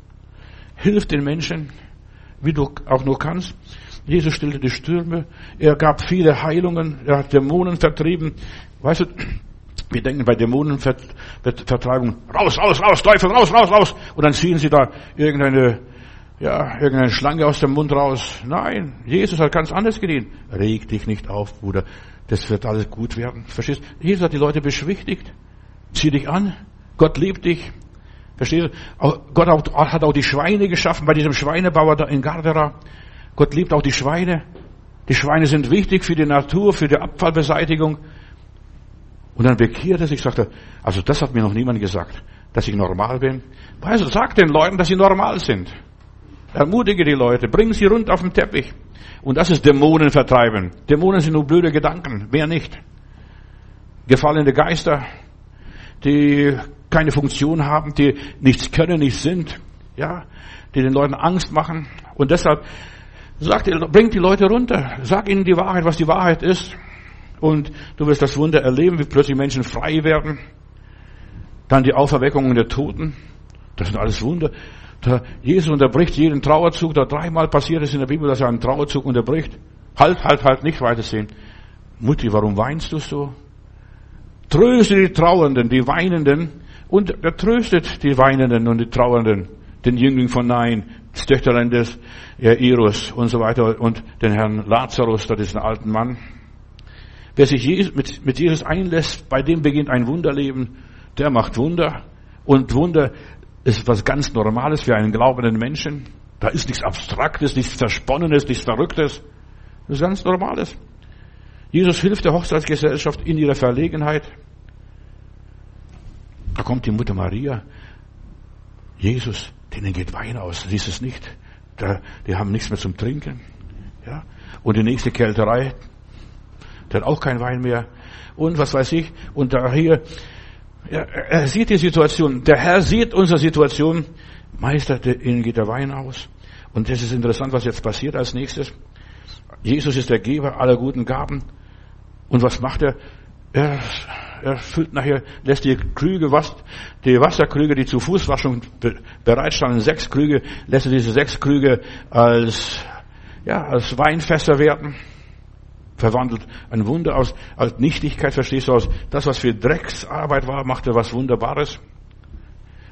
Hilf den Menschen, wie du auch nur kannst. Jesus stillte die Stürme. Er gab viele Heilungen. Er hat Dämonen vertrieben. Weißt du, Wir denken bei Dämonenvertreibung, raus, raus, raus, Teufel, raus, raus, raus. Und dann ziehen sie da irgendeine, ja, irgendeine Schlange aus dem Mund raus. Nein, Jesus hat ganz anders gedient. Reg dich nicht auf, Bruder. Das wird alles gut werden. Verstehst? Jesus hat die Leute beschwichtigt. Zieh dich an. Gott liebt dich. Verstehst du? Gott hat auch die Schweine geschaffen bei diesem Schweinebauer da in Gardera. Gott liebt auch die Schweine. Die Schweine sind wichtig für die Natur, für die Abfallbeseitigung. Und dann bekehrt er sich, sagt er, also das hat mir noch niemand gesagt, dass ich normal bin. Weißt du, sag den Leuten, dass sie normal sind. Ermutige die Leute, bring sie rund auf den Teppich. Und das ist Dämonen vertreiben. Dämonen sind nur blöde Gedanken, mehr nicht. Gefallene Geister, die keine Funktion haben, die nichts können, nichts sind, ja, die den Leuten Angst machen. Und deshalb sagt, bringt die Leute runter, sag ihnen die Wahrheit, was die Wahrheit ist. Und du wirst das Wunder erleben, wie plötzlich Menschen frei werden. Dann die Auferweckung der Toten. Das sind alles Wunder. Da Jesus unterbricht jeden Trauerzug. Da dreimal passiert es in der Bibel, dass er einen Trauerzug unterbricht. Halt, halt, halt, nicht weitersehen. Mutti, warum weinst du so? Tröste die Trauernden, die Weinenden. Und er tröstet die Weinenden und die Trauernden. Den Jüngling von Nein, das Töchterlein des Jairus und so weiter und den Herrn Lazarus, da diesen alten Mann. Wer sich mit Jesus einlässt, bei dem beginnt ein Wunderleben, der macht Wunder. Und Wunder ist was ganz Normales für einen glaubenden Menschen. Da ist nichts Abstraktes, nichts Versponnenes, nichts Verrücktes. Das ist ganz Normales. Jesus hilft der Hochzeitsgesellschaft in ihrer Verlegenheit. Da kommt die Mutter Maria. Jesus, denen geht Wein aus. Siehst es nicht? die haben nichts mehr zum Trinken. Ja. Und die nächste Kälterei, der hat auch kein Wein mehr. Und was weiß ich. Und da hier, er, er sieht die Situation. Der Herr sieht unsere Situation. Meister, ihnen geht der Wein aus. Und das ist interessant, was jetzt passiert als nächstes. Jesus ist der Geber aller guten Gaben. Und was macht er? Er, er füllt nachher, lässt die Krüge, was, die Wasserkrüge, die zur Fußwaschung bereitstanden, sechs Krüge, lässt er diese sechs Krüge als, ja, als Weinfässer werden verwandelt ein Wunder aus, als Nichtigkeit, verstehst du, aus das, was für Drecksarbeit war, macht er was Wunderbares.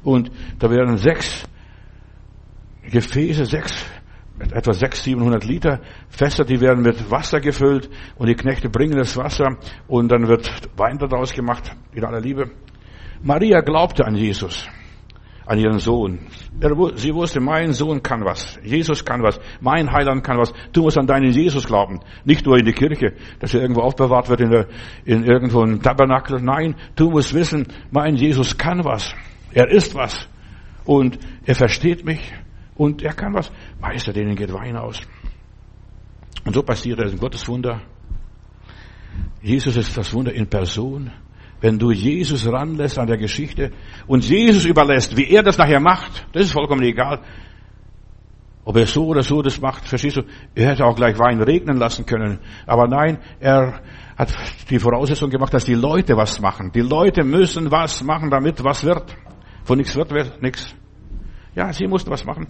Und da werden sechs Gefäße, sechs, etwa sechs, siebenhundert Liter Fässer, die werden mit Wasser gefüllt und die Knechte bringen das Wasser und dann wird Wein daraus gemacht, in aller Liebe. Maria glaubte an Jesus an ihren Sohn. Sie wusste, mein Sohn kann was. Jesus kann was. Mein Heiland kann was. Du musst an deinen Jesus glauben. Nicht nur in die Kirche, dass er irgendwo aufbewahrt wird in, der, in irgendwo einem Tabernakel. Nein, du musst wissen, mein Jesus kann was. Er ist was. Und er versteht mich. Und er kann was. Meister, denen geht Wein aus. Und so passiert es ein Gotteswunder. Jesus ist das Wunder in Person. Wenn du Jesus ranlässt an der Geschichte und Jesus überlässt, wie er das nachher macht, das ist vollkommen egal. Ob er so oder so das macht, verstehst du? Er hätte auch gleich Wein regnen lassen können. Aber nein, er hat die Voraussetzung gemacht, dass die Leute was machen. Die Leute müssen was machen, damit was wird. Von nichts wird nichts. Ja, sie mussten was machen.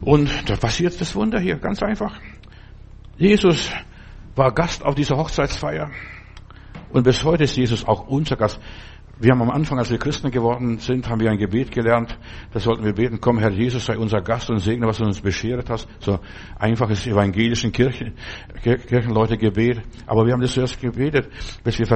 Und da passiert das Wunder hier, ganz einfach. Jesus war Gast auf dieser Hochzeitsfeier. Und bis heute ist Jesus auch unser Gast. Wir haben am Anfang, als wir Christen geworden sind, haben wir ein Gebet gelernt. Da sollten wir beten, komm Herr Jesus, sei unser Gast und segne, was du uns beschert hast. So einfaches evangelischen Kirchen, Kirchenleute Gebet. Aber wir haben das zuerst gebetet, bis wir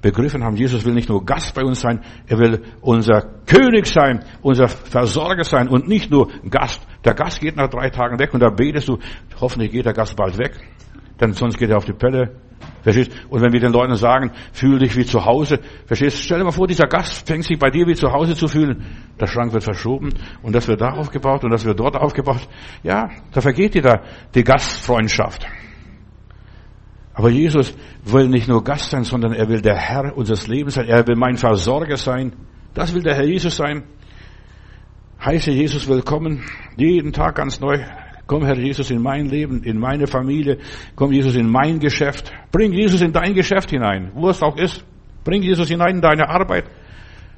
begriffen haben, Jesus will nicht nur Gast bei uns sein, er will unser König sein, unser Versorger sein und nicht nur Gast. Der Gast geht nach drei Tagen weg und da betest du, hoffentlich geht der Gast bald weg, denn sonst geht er auf die Pelle. Verstehst? Und wenn wir den Leuten sagen, fühl dich wie zu Hause, verstehst? Stell dir mal vor, dieser Gast fängt sich bei dir wie zu Hause zu fühlen. Der Schrank wird verschoben und das wird da aufgebaut und das wird dort aufgebaut. Ja, da vergeht dir da die Gastfreundschaft. Aber Jesus will nicht nur Gast sein, sondern er will der Herr unseres Lebens sein. Er will mein Versorger sein. Das will der Herr Jesus sein. Heiße Jesus willkommen, jeden Tag ganz neu. Komm, Herr Jesus, in mein Leben, in meine Familie. Komm, Jesus, in mein Geschäft. Bring Jesus in dein Geschäft hinein, wo es auch ist. Bring Jesus hinein in deine Arbeit.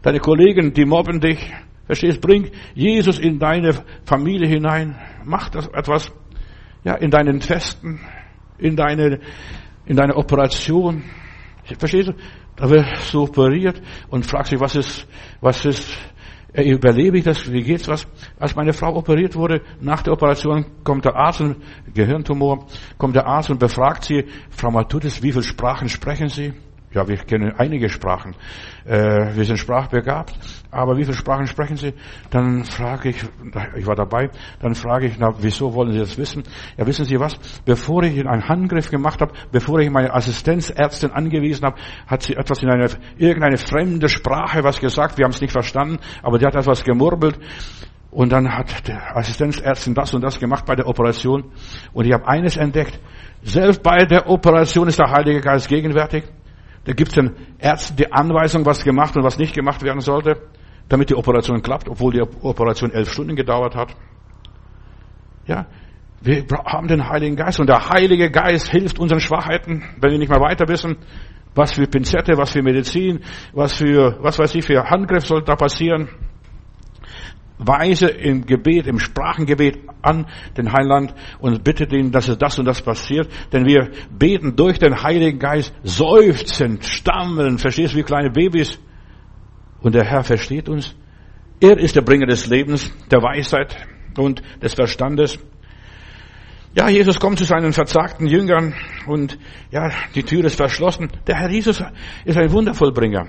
Deine Kollegen, die mobben dich. Verstehst? Bring Jesus in deine Familie hinein. Mach das etwas, ja, in deinen Festen, in deine, in deine Operation. Verstehst du? Da wird so operiert und fragt sich, was ist, was ist, überlebe ich das, wie geht's was? Als meine Frau operiert wurde, nach der Operation kommt der Arzt, und, Gehirntumor, kommt der Arzt und befragt sie, Frau Matutis, wie viele Sprachen sprechen Sie? Ja, wir kennen einige Sprachen. Äh, wir sind sprachbegabt. Aber wie viele Sprachen sprechen Sie? Dann frage ich, ich war dabei, dann frage ich, na, wieso wollen Sie das wissen? Ja, wissen Sie was? Bevor ich einen Handgriff gemacht habe, bevor ich meine Assistenzärztin angewiesen habe, hat sie etwas in eine, irgendeine fremde Sprache was gesagt. Wir haben es nicht verstanden, aber die hat etwas gemurmelt. Und dann hat der Assistenzärztin das und das gemacht bei der Operation. Und ich habe eines entdeckt. Selbst bei der Operation ist der Heilige Geist gegenwärtig. Da gibt es den Ärzten die Anweisung, was gemacht und was nicht gemacht werden sollte, damit die Operation klappt, obwohl die Operation elf Stunden gedauert hat. Ja, wir haben den Heiligen Geist und der Heilige Geist hilft unseren Schwachheiten, wenn wir nicht mehr weiter wissen, was für Pinzette, was für Medizin, was für, was weiß ich, für Handgriff soll da passieren weise im Gebet, im Sprachengebet an den Heiland und bittet ihn, dass es das und das passiert. Denn wir beten durch den Heiligen Geist seufzend, stammeln, verstehst du, wie kleine Babys. Und der Herr versteht uns. Er ist der Bringer des Lebens, der Weisheit und des Verstandes. Ja, Jesus kommt zu seinen verzagten Jüngern und ja, die Tür ist verschlossen. Der Herr Jesus ist ein Wundervollbringer.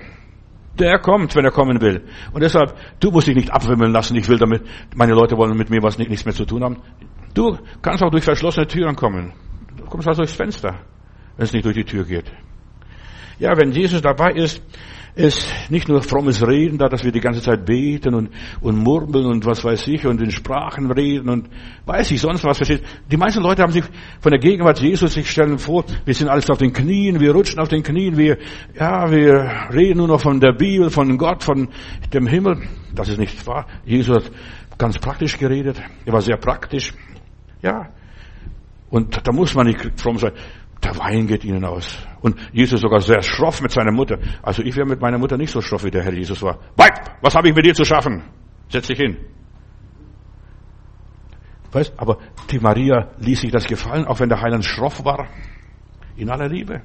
Der kommt, wenn er kommen will. Und deshalb, du musst dich nicht abwimmeln lassen. Ich will damit, meine Leute wollen mit mir was nichts mehr zu tun haben. Du kannst auch durch verschlossene Türen kommen. Du kommst also durchs Fenster, wenn es nicht durch die Tür geht. Ja, wenn Jesus dabei ist, ist nicht nur frommes Reden da, dass wir die ganze Zeit beten und, und murmeln und was weiß ich und in Sprachen reden und weiß ich sonst was versteht. Die meisten Leute haben sich von der Gegenwart Jesus sich stellen vor, wir sind alles auf den Knien, wir rutschen auf den Knien, wir, ja, wir reden nur noch von der Bibel, von Gott, von dem Himmel. Das ist nicht wahr. Jesus hat ganz praktisch geredet. Er war sehr praktisch. Ja. Und da muss man nicht fromm sein der Wein geht ihnen aus. Und Jesus sogar sehr schroff mit seiner Mutter. Also ich wäre mit meiner Mutter nicht so schroff, wie der Herr Jesus war. Weib, was habe ich mit dir zu schaffen? Setz dich hin. Weißt, aber die Maria ließ sich das gefallen, auch wenn der Heiland schroff war. In aller Liebe.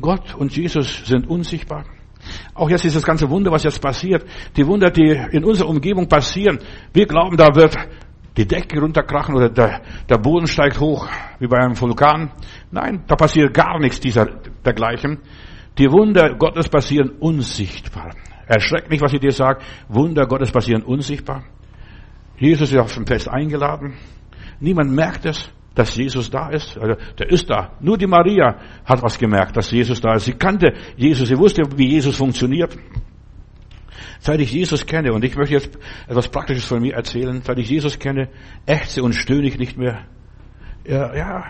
Gott und Jesus sind unsichtbar. Auch jetzt ist das ganze Wunder, was jetzt passiert. Die Wunder, die in unserer Umgebung passieren. Wir glauben, da wird die Decke runterkrachen oder der, der Boden steigt hoch wie bei einem Vulkan. Nein, da passiert gar nichts dieser, dergleichen. Die Wunder Gottes passieren unsichtbar. Erschreckt nicht, was ich dir sage. Wunder Gottes passieren unsichtbar. Jesus ist auf dem Fest eingeladen. Niemand merkt es, dass Jesus da ist. Also, der ist da. Nur die Maria hat was gemerkt, dass Jesus da ist. Sie kannte Jesus. Sie wusste, wie Jesus funktioniert. Seit ich Jesus kenne, und ich möchte jetzt etwas Praktisches von mir erzählen, seit ich Jesus kenne, ächze und stöhne ich nicht mehr. Ja, ja.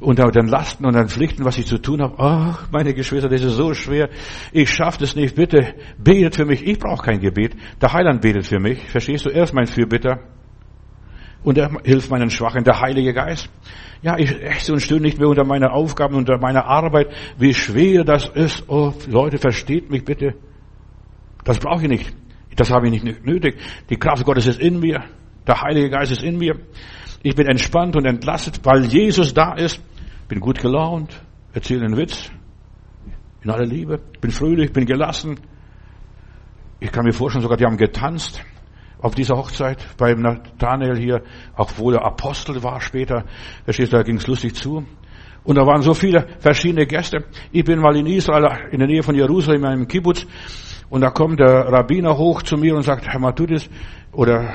Unter den Lasten und den Pflichten, was ich zu tun habe. Ach, meine Geschwister, das ist so schwer. Ich schaffe das nicht. Bitte betet für mich. Ich brauche kein Gebet. Der Heiland betet für mich. Verstehst du? Er ist mein Fürbitter. Und er hilft meinen Schwachen, der Heilige Geist. Ja, ich ächze und stöhne nicht mehr unter meiner Aufgaben, unter meiner Arbeit, wie schwer das ist. Oh, Leute, versteht mich bitte. Das brauche ich nicht. Das habe ich nicht nötig. Die Kraft Gottes ist in mir. Der Heilige Geist ist in mir. Ich bin entspannt und entlastet, weil Jesus da ist. Bin gut gelaunt, erzähle einen Witz. In aller Liebe. Bin fröhlich, bin gelassen. Ich kann mir vorstellen, sogar die haben getanzt auf dieser Hochzeit beim Nathanael hier, auch wo er Apostel war später. Verstehst du, da ging es lustig zu. Und da waren so viele verschiedene Gäste. Ich bin mal in Israel, in der Nähe von Jerusalem, in einem Kibbutz. Und da kommt der Rabbiner hoch zu mir und sagt, Herr Matudis, oder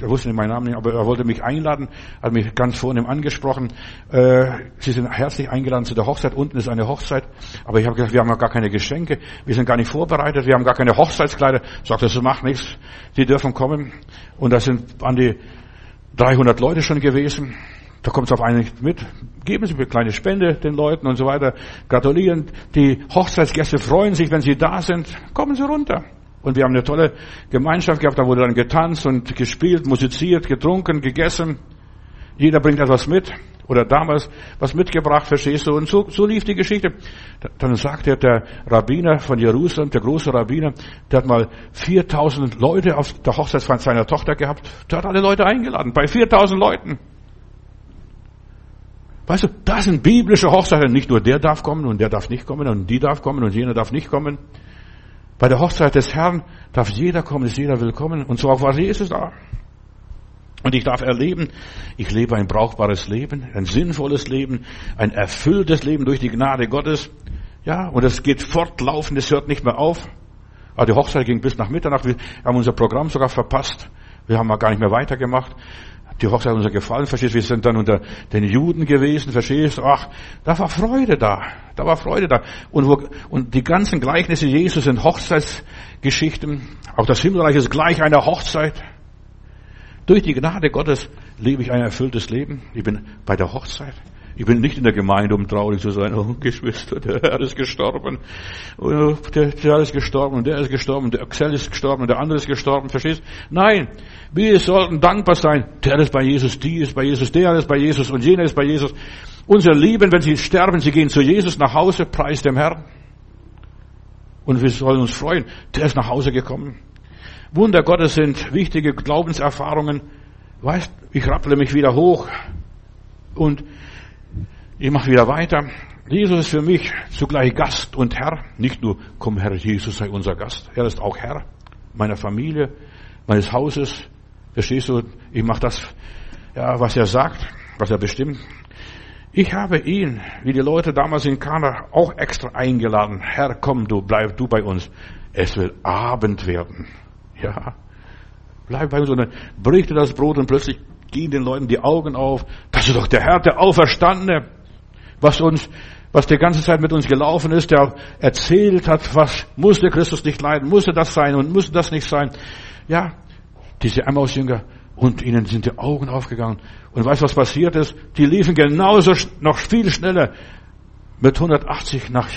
der wusste nicht meinen Namen aber er wollte mich einladen, hat mich ganz vornehm angesprochen. Äh, Sie sind herzlich eingeladen zu der Hochzeit. Unten ist eine Hochzeit. Aber ich habe gesagt, wir haben ja gar keine Geschenke. Wir sind gar nicht vorbereitet. Wir haben gar keine Hochzeitskleider. Sagt er, das macht nichts. Sie dürfen kommen. Und da sind an die 300 Leute schon gewesen. Da kommt es auf einen mit. Geben Sie mir eine kleine Spende den Leuten und so weiter. Gratulieren. Die Hochzeitsgäste freuen sich, wenn sie da sind. Kommen Sie runter. Und wir haben eine tolle Gemeinschaft gehabt. Da wurde dann getanzt und gespielt, musiziert, getrunken, gegessen. Jeder bringt etwas mit. Oder damals was mitgebracht, verstehst du? Und so, so lief die Geschichte. Dann sagte der Rabbiner von Jerusalem, der große Rabbiner, der hat mal 4000 Leute auf der Hochzeitsfeier seiner Tochter gehabt. Der hat alle Leute eingeladen. Bei 4000 Leuten. Weißt du, das sind biblische Hochzeiten. Nicht nur der darf kommen und der darf nicht kommen und die darf kommen und jener darf nicht kommen. Bei der Hochzeit des Herrn darf jeder kommen, ist jeder willkommen. Und so auch war Jesus da. Und ich darf erleben, ich lebe ein brauchbares Leben, ein sinnvolles Leben, ein erfülltes Leben durch die Gnade Gottes. Ja, und es geht fortlaufend, es hört nicht mehr auf. Aber ah, die Hochzeit ging bis nach Mitternacht. Wir haben unser Programm sogar verpasst. Wir haben gar nicht mehr weitergemacht. Die Hochzeit hat uns gefallen, verstehst du? Wir sind dann unter den Juden gewesen, verstehst du? Ach, da war Freude da. Da war Freude da. Und, wo, und die ganzen Gleichnisse Jesus sind Hochzeitsgeschichten. Auch das Himmelreich ist gleich einer Hochzeit. Durch die Gnade Gottes lebe ich ein erfülltes Leben. Ich bin bei der Hochzeit. Ich bin nicht in der Gemeinde, um traurig zu sein. Oh, Geschwister, der Herr ist gestorben. Oh, der, der ist gestorben der ist gestorben. Der Axel ist gestorben der andere ist gestorben. Verstehst? Nein. Wir sollten dankbar sein. Der ist bei Jesus, die ist bei Jesus, der ist bei Jesus und jener ist bei Jesus. Unsere Lieben, wenn sie sterben, sie gehen zu Jesus nach Hause, preis dem Herrn. Und wir sollen uns freuen. Der ist nach Hause gekommen. Wunder Gottes sind wichtige Glaubenserfahrungen. Weißt, ich rapple mich wieder hoch und ich mache wieder weiter. Jesus ist für mich zugleich Gast und Herr. Nicht nur, komm Herr, Jesus sei unser Gast. Er ist auch Herr meiner Familie, meines Hauses. Verstehst du? Ich mache das, ja, was er sagt, was er bestimmt. Ich habe ihn, wie die Leute damals in Kana, auch extra eingeladen. Herr, komm, du bleib du bei uns. Es will Abend werden. Ja. Bleib bei uns. Und dann bricht er das Brot und plötzlich gehen den Leuten die Augen auf. Das ist doch der Herr, der Auferstandene was uns, was die ganze Zeit mit uns gelaufen ist, der erzählt hat, was musste Christus nicht leiden, musste das sein und musste das nicht sein. Ja, diese Emmaus-Jünger, und ihnen sind die Augen aufgegangen. Und weißt was passiert ist? Die liefen genauso noch viel schneller mit 180 nach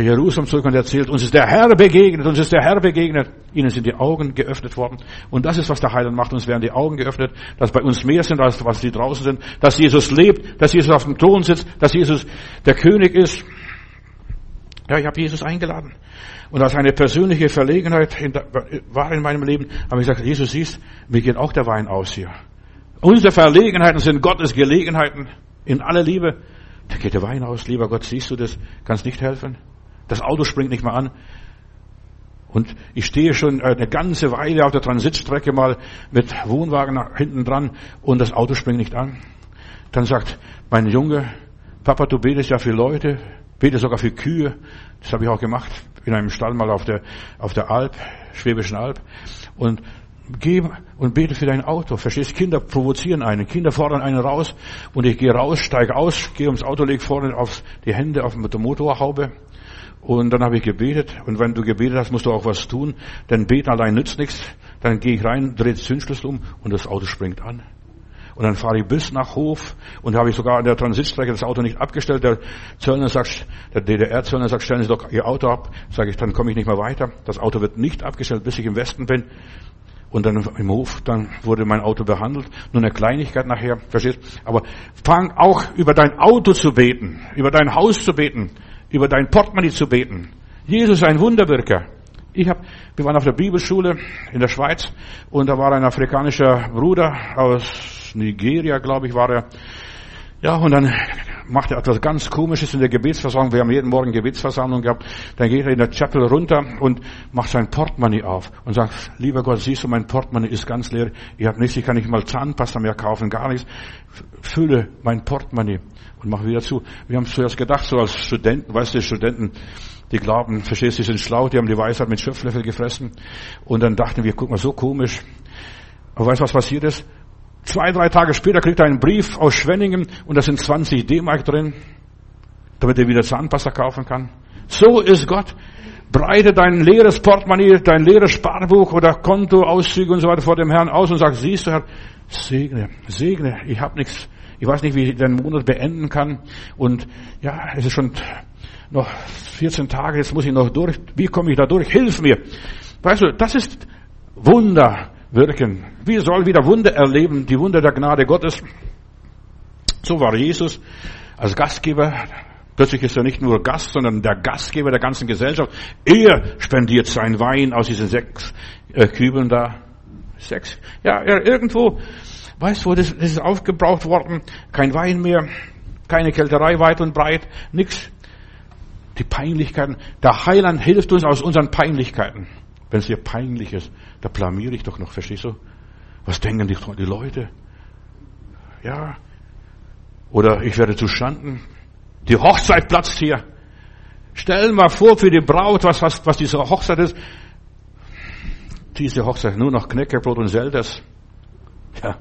Jerusalem zurück und erzählt, uns ist der Herr begegnet, uns ist der Herr begegnet. Ihnen sind die Augen geöffnet worden. Und das ist, was der Heiland macht. Uns werden die Augen geöffnet, dass bei uns mehr sind, als was die draußen sind, dass Jesus lebt, dass Jesus auf dem Thron sitzt, dass Jesus der König ist. Ja, ich habe Jesus eingeladen. Und als eine persönliche Verlegenheit war in meinem Leben, habe ich gesagt, Jesus siehst, mir geht auch der Wein aus hier. Unsere Verlegenheiten sind Gottes Gelegenheiten in aller Liebe. Da geht der Wein aus, lieber Gott, siehst du das? Kannst nicht helfen? Das Auto springt nicht mehr an. Und ich stehe schon eine ganze Weile auf der Transitstrecke mal mit Wohnwagen hinten dran und das Auto springt nicht an. Dann sagt mein Junge, Papa, du betest ja für Leute, betest sogar für Kühe. Das habe ich auch gemacht in einem Stall mal auf der, auf der Alp, Schwäbischen Alp. Und geh und bete für dein Auto. Verstehst? Kinder provozieren einen. Kinder fordern einen raus. Und ich gehe raus, steige aus, gehe ums Auto, lege vorne auf die Hände auf der Motorhaube und dann habe ich gebetet. Und wenn du gebetet hast, musst du auch was tun. Denn beten allein nützt nichts. Dann gehe ich rein, drehe Zündschlüssel um und das Auto springt an. Und dann fahre ich bis nach Hof und habe ich sogar an der Transitstrecke das Auto nicht abgestellt. Der Zöllner sagt, der DDR-Zöllner sagt, stellen Sie doch Ihr Auto ab. Sage ich, dann komme ich nicht mehr weiter. Das Auto wird nicht abgestellt, bis ich im Westen bin. Und dann im Hof, dann wurde mein Auto behandelt. Nur eine Kleinigkeit nachher, verstehst? Aber fang auch über dein Auto zu beten, über dein Haus zu beten über dein Portemonnaie zu beten. Jesus ein Wunderwirker. Ich hab, wir waren auf der Bibelschule in der Schweiz und da war ein afrikanischer Bruder aus Nigeria, glaube ich, war er. Ja, und dann macht er etwas ganz Komisches in der Gebetsversammlung. Wir haben jeden Morgen Gebetsversammlung gehabt. Dann geht er in der Chapel runter und macht sein Portemonnaie auf und sagt, lieber Gott, siehst du, mein Portemonnaie ist ganz leer. Ich habe nichts, ich kann nicht mal Zahnpasta mehr kaufen, gar nichts. Fülle mein Portemonnaie und mach wieder zu. Wir haben zuerst gedacht, so als Studenten, weißt du, Studenten, die glauben, verstehst du, die sind schlau, die haben die Weisheit mit Schöpflöffel gefressen. Und dann dachten wir, guck mal, so komisch. Aber weißt du, was passiert ist? Zwei, drei Tage später kriegt er einen Brief aus Schwenningen und da sind 20 D-Mark drin, damit er wieder Zahnpasta kaufen kann. So ist Gott. Breite dein leeres Portemonnaie, dein leeres Sparbuch oder Kontoauszüge und so weiter vor dem Herrn aus und sag, siehst du Herr, segne, segne, ich habe nichts. Ich weiß nicht, wie ich den Monat beenden kann. Und ja, es ist schon noch 14 Tage, jetzt muss ich noch durch. Wie komme ich da durch? Hilf mir. Weißt du, das ist Wunder wirken. Wir sollen wieder Wunder erleben, die Wunder der Gnade Gottes. So war Jesus als Gastgeber. Plötzlich ist er nicht nur Gast, sondern der Gastgeber der ganzen Gesellschaft. Er spendiert sein Wein aus diesen sechs äh, Kübeln da. Sechs. Ja, er irgendwo, weißt du, das, das ist aufgebraucht worden. Kein Wein mehr keine Kälterei weit und breit, nix. Die Peinlichkeiten. Der Heiland hilft uns aus unseren Peinlichkeiten. Wenn es dir peinlich ist, da blamiere ich doch noch, verstehst du? Was denken die, die Leute? Ja. Oder ich werde zu Schanden. Die Hochzeit platzt hier. Stell mal vor für die Braut, was, was, was diese Hochzeit ist. Diese Hochzeit, nur noch Knäckebrot und Selters. Ja.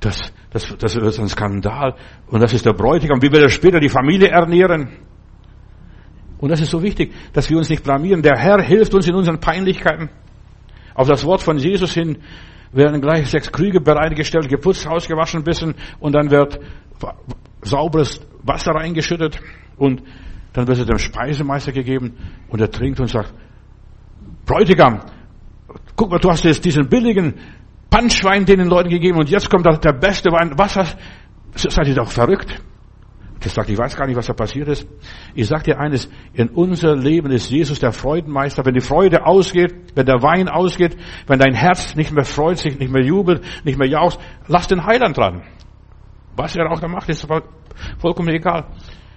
Das, das, das ist ein Skandal. Und das ist der Bräutigam. Wie wird er später die Familie ernähren? Und das ist so wichtig, dass wir uns nicht blamieren. Der Herr hilft uns in unseren Peinlichkeiten. Auf das Wort von Jesus hin werden gleich sechs Krüge bereitgestellt, geputzt, ausgewaschen ein bisschen und dann wird sauberes Wasser reingeschüttet und dann wird es dem Speisemeister gegeben und er trinkt und sagt, Bräutigam, guck mal, du hast jetzt diesen billigen Punchwein den Leuten gegeben und jetzt kommt der beste Wein. Was hast, seid ihr doch verrückt? Das sagt, ich weiß gar nicht, was da passiert ist. Ich sag dir eines, in unser Leben ist Jesus der Freudenmeister. Wenn die Freude ausgeht, wenn der Wein ausgeht, wenn dein Herz nicht mehr freut sich, nicht mehr jubelt, nicht mehr jauchzt, lass den Heiland dran. Was er auch da macht, ist vollkommen egal.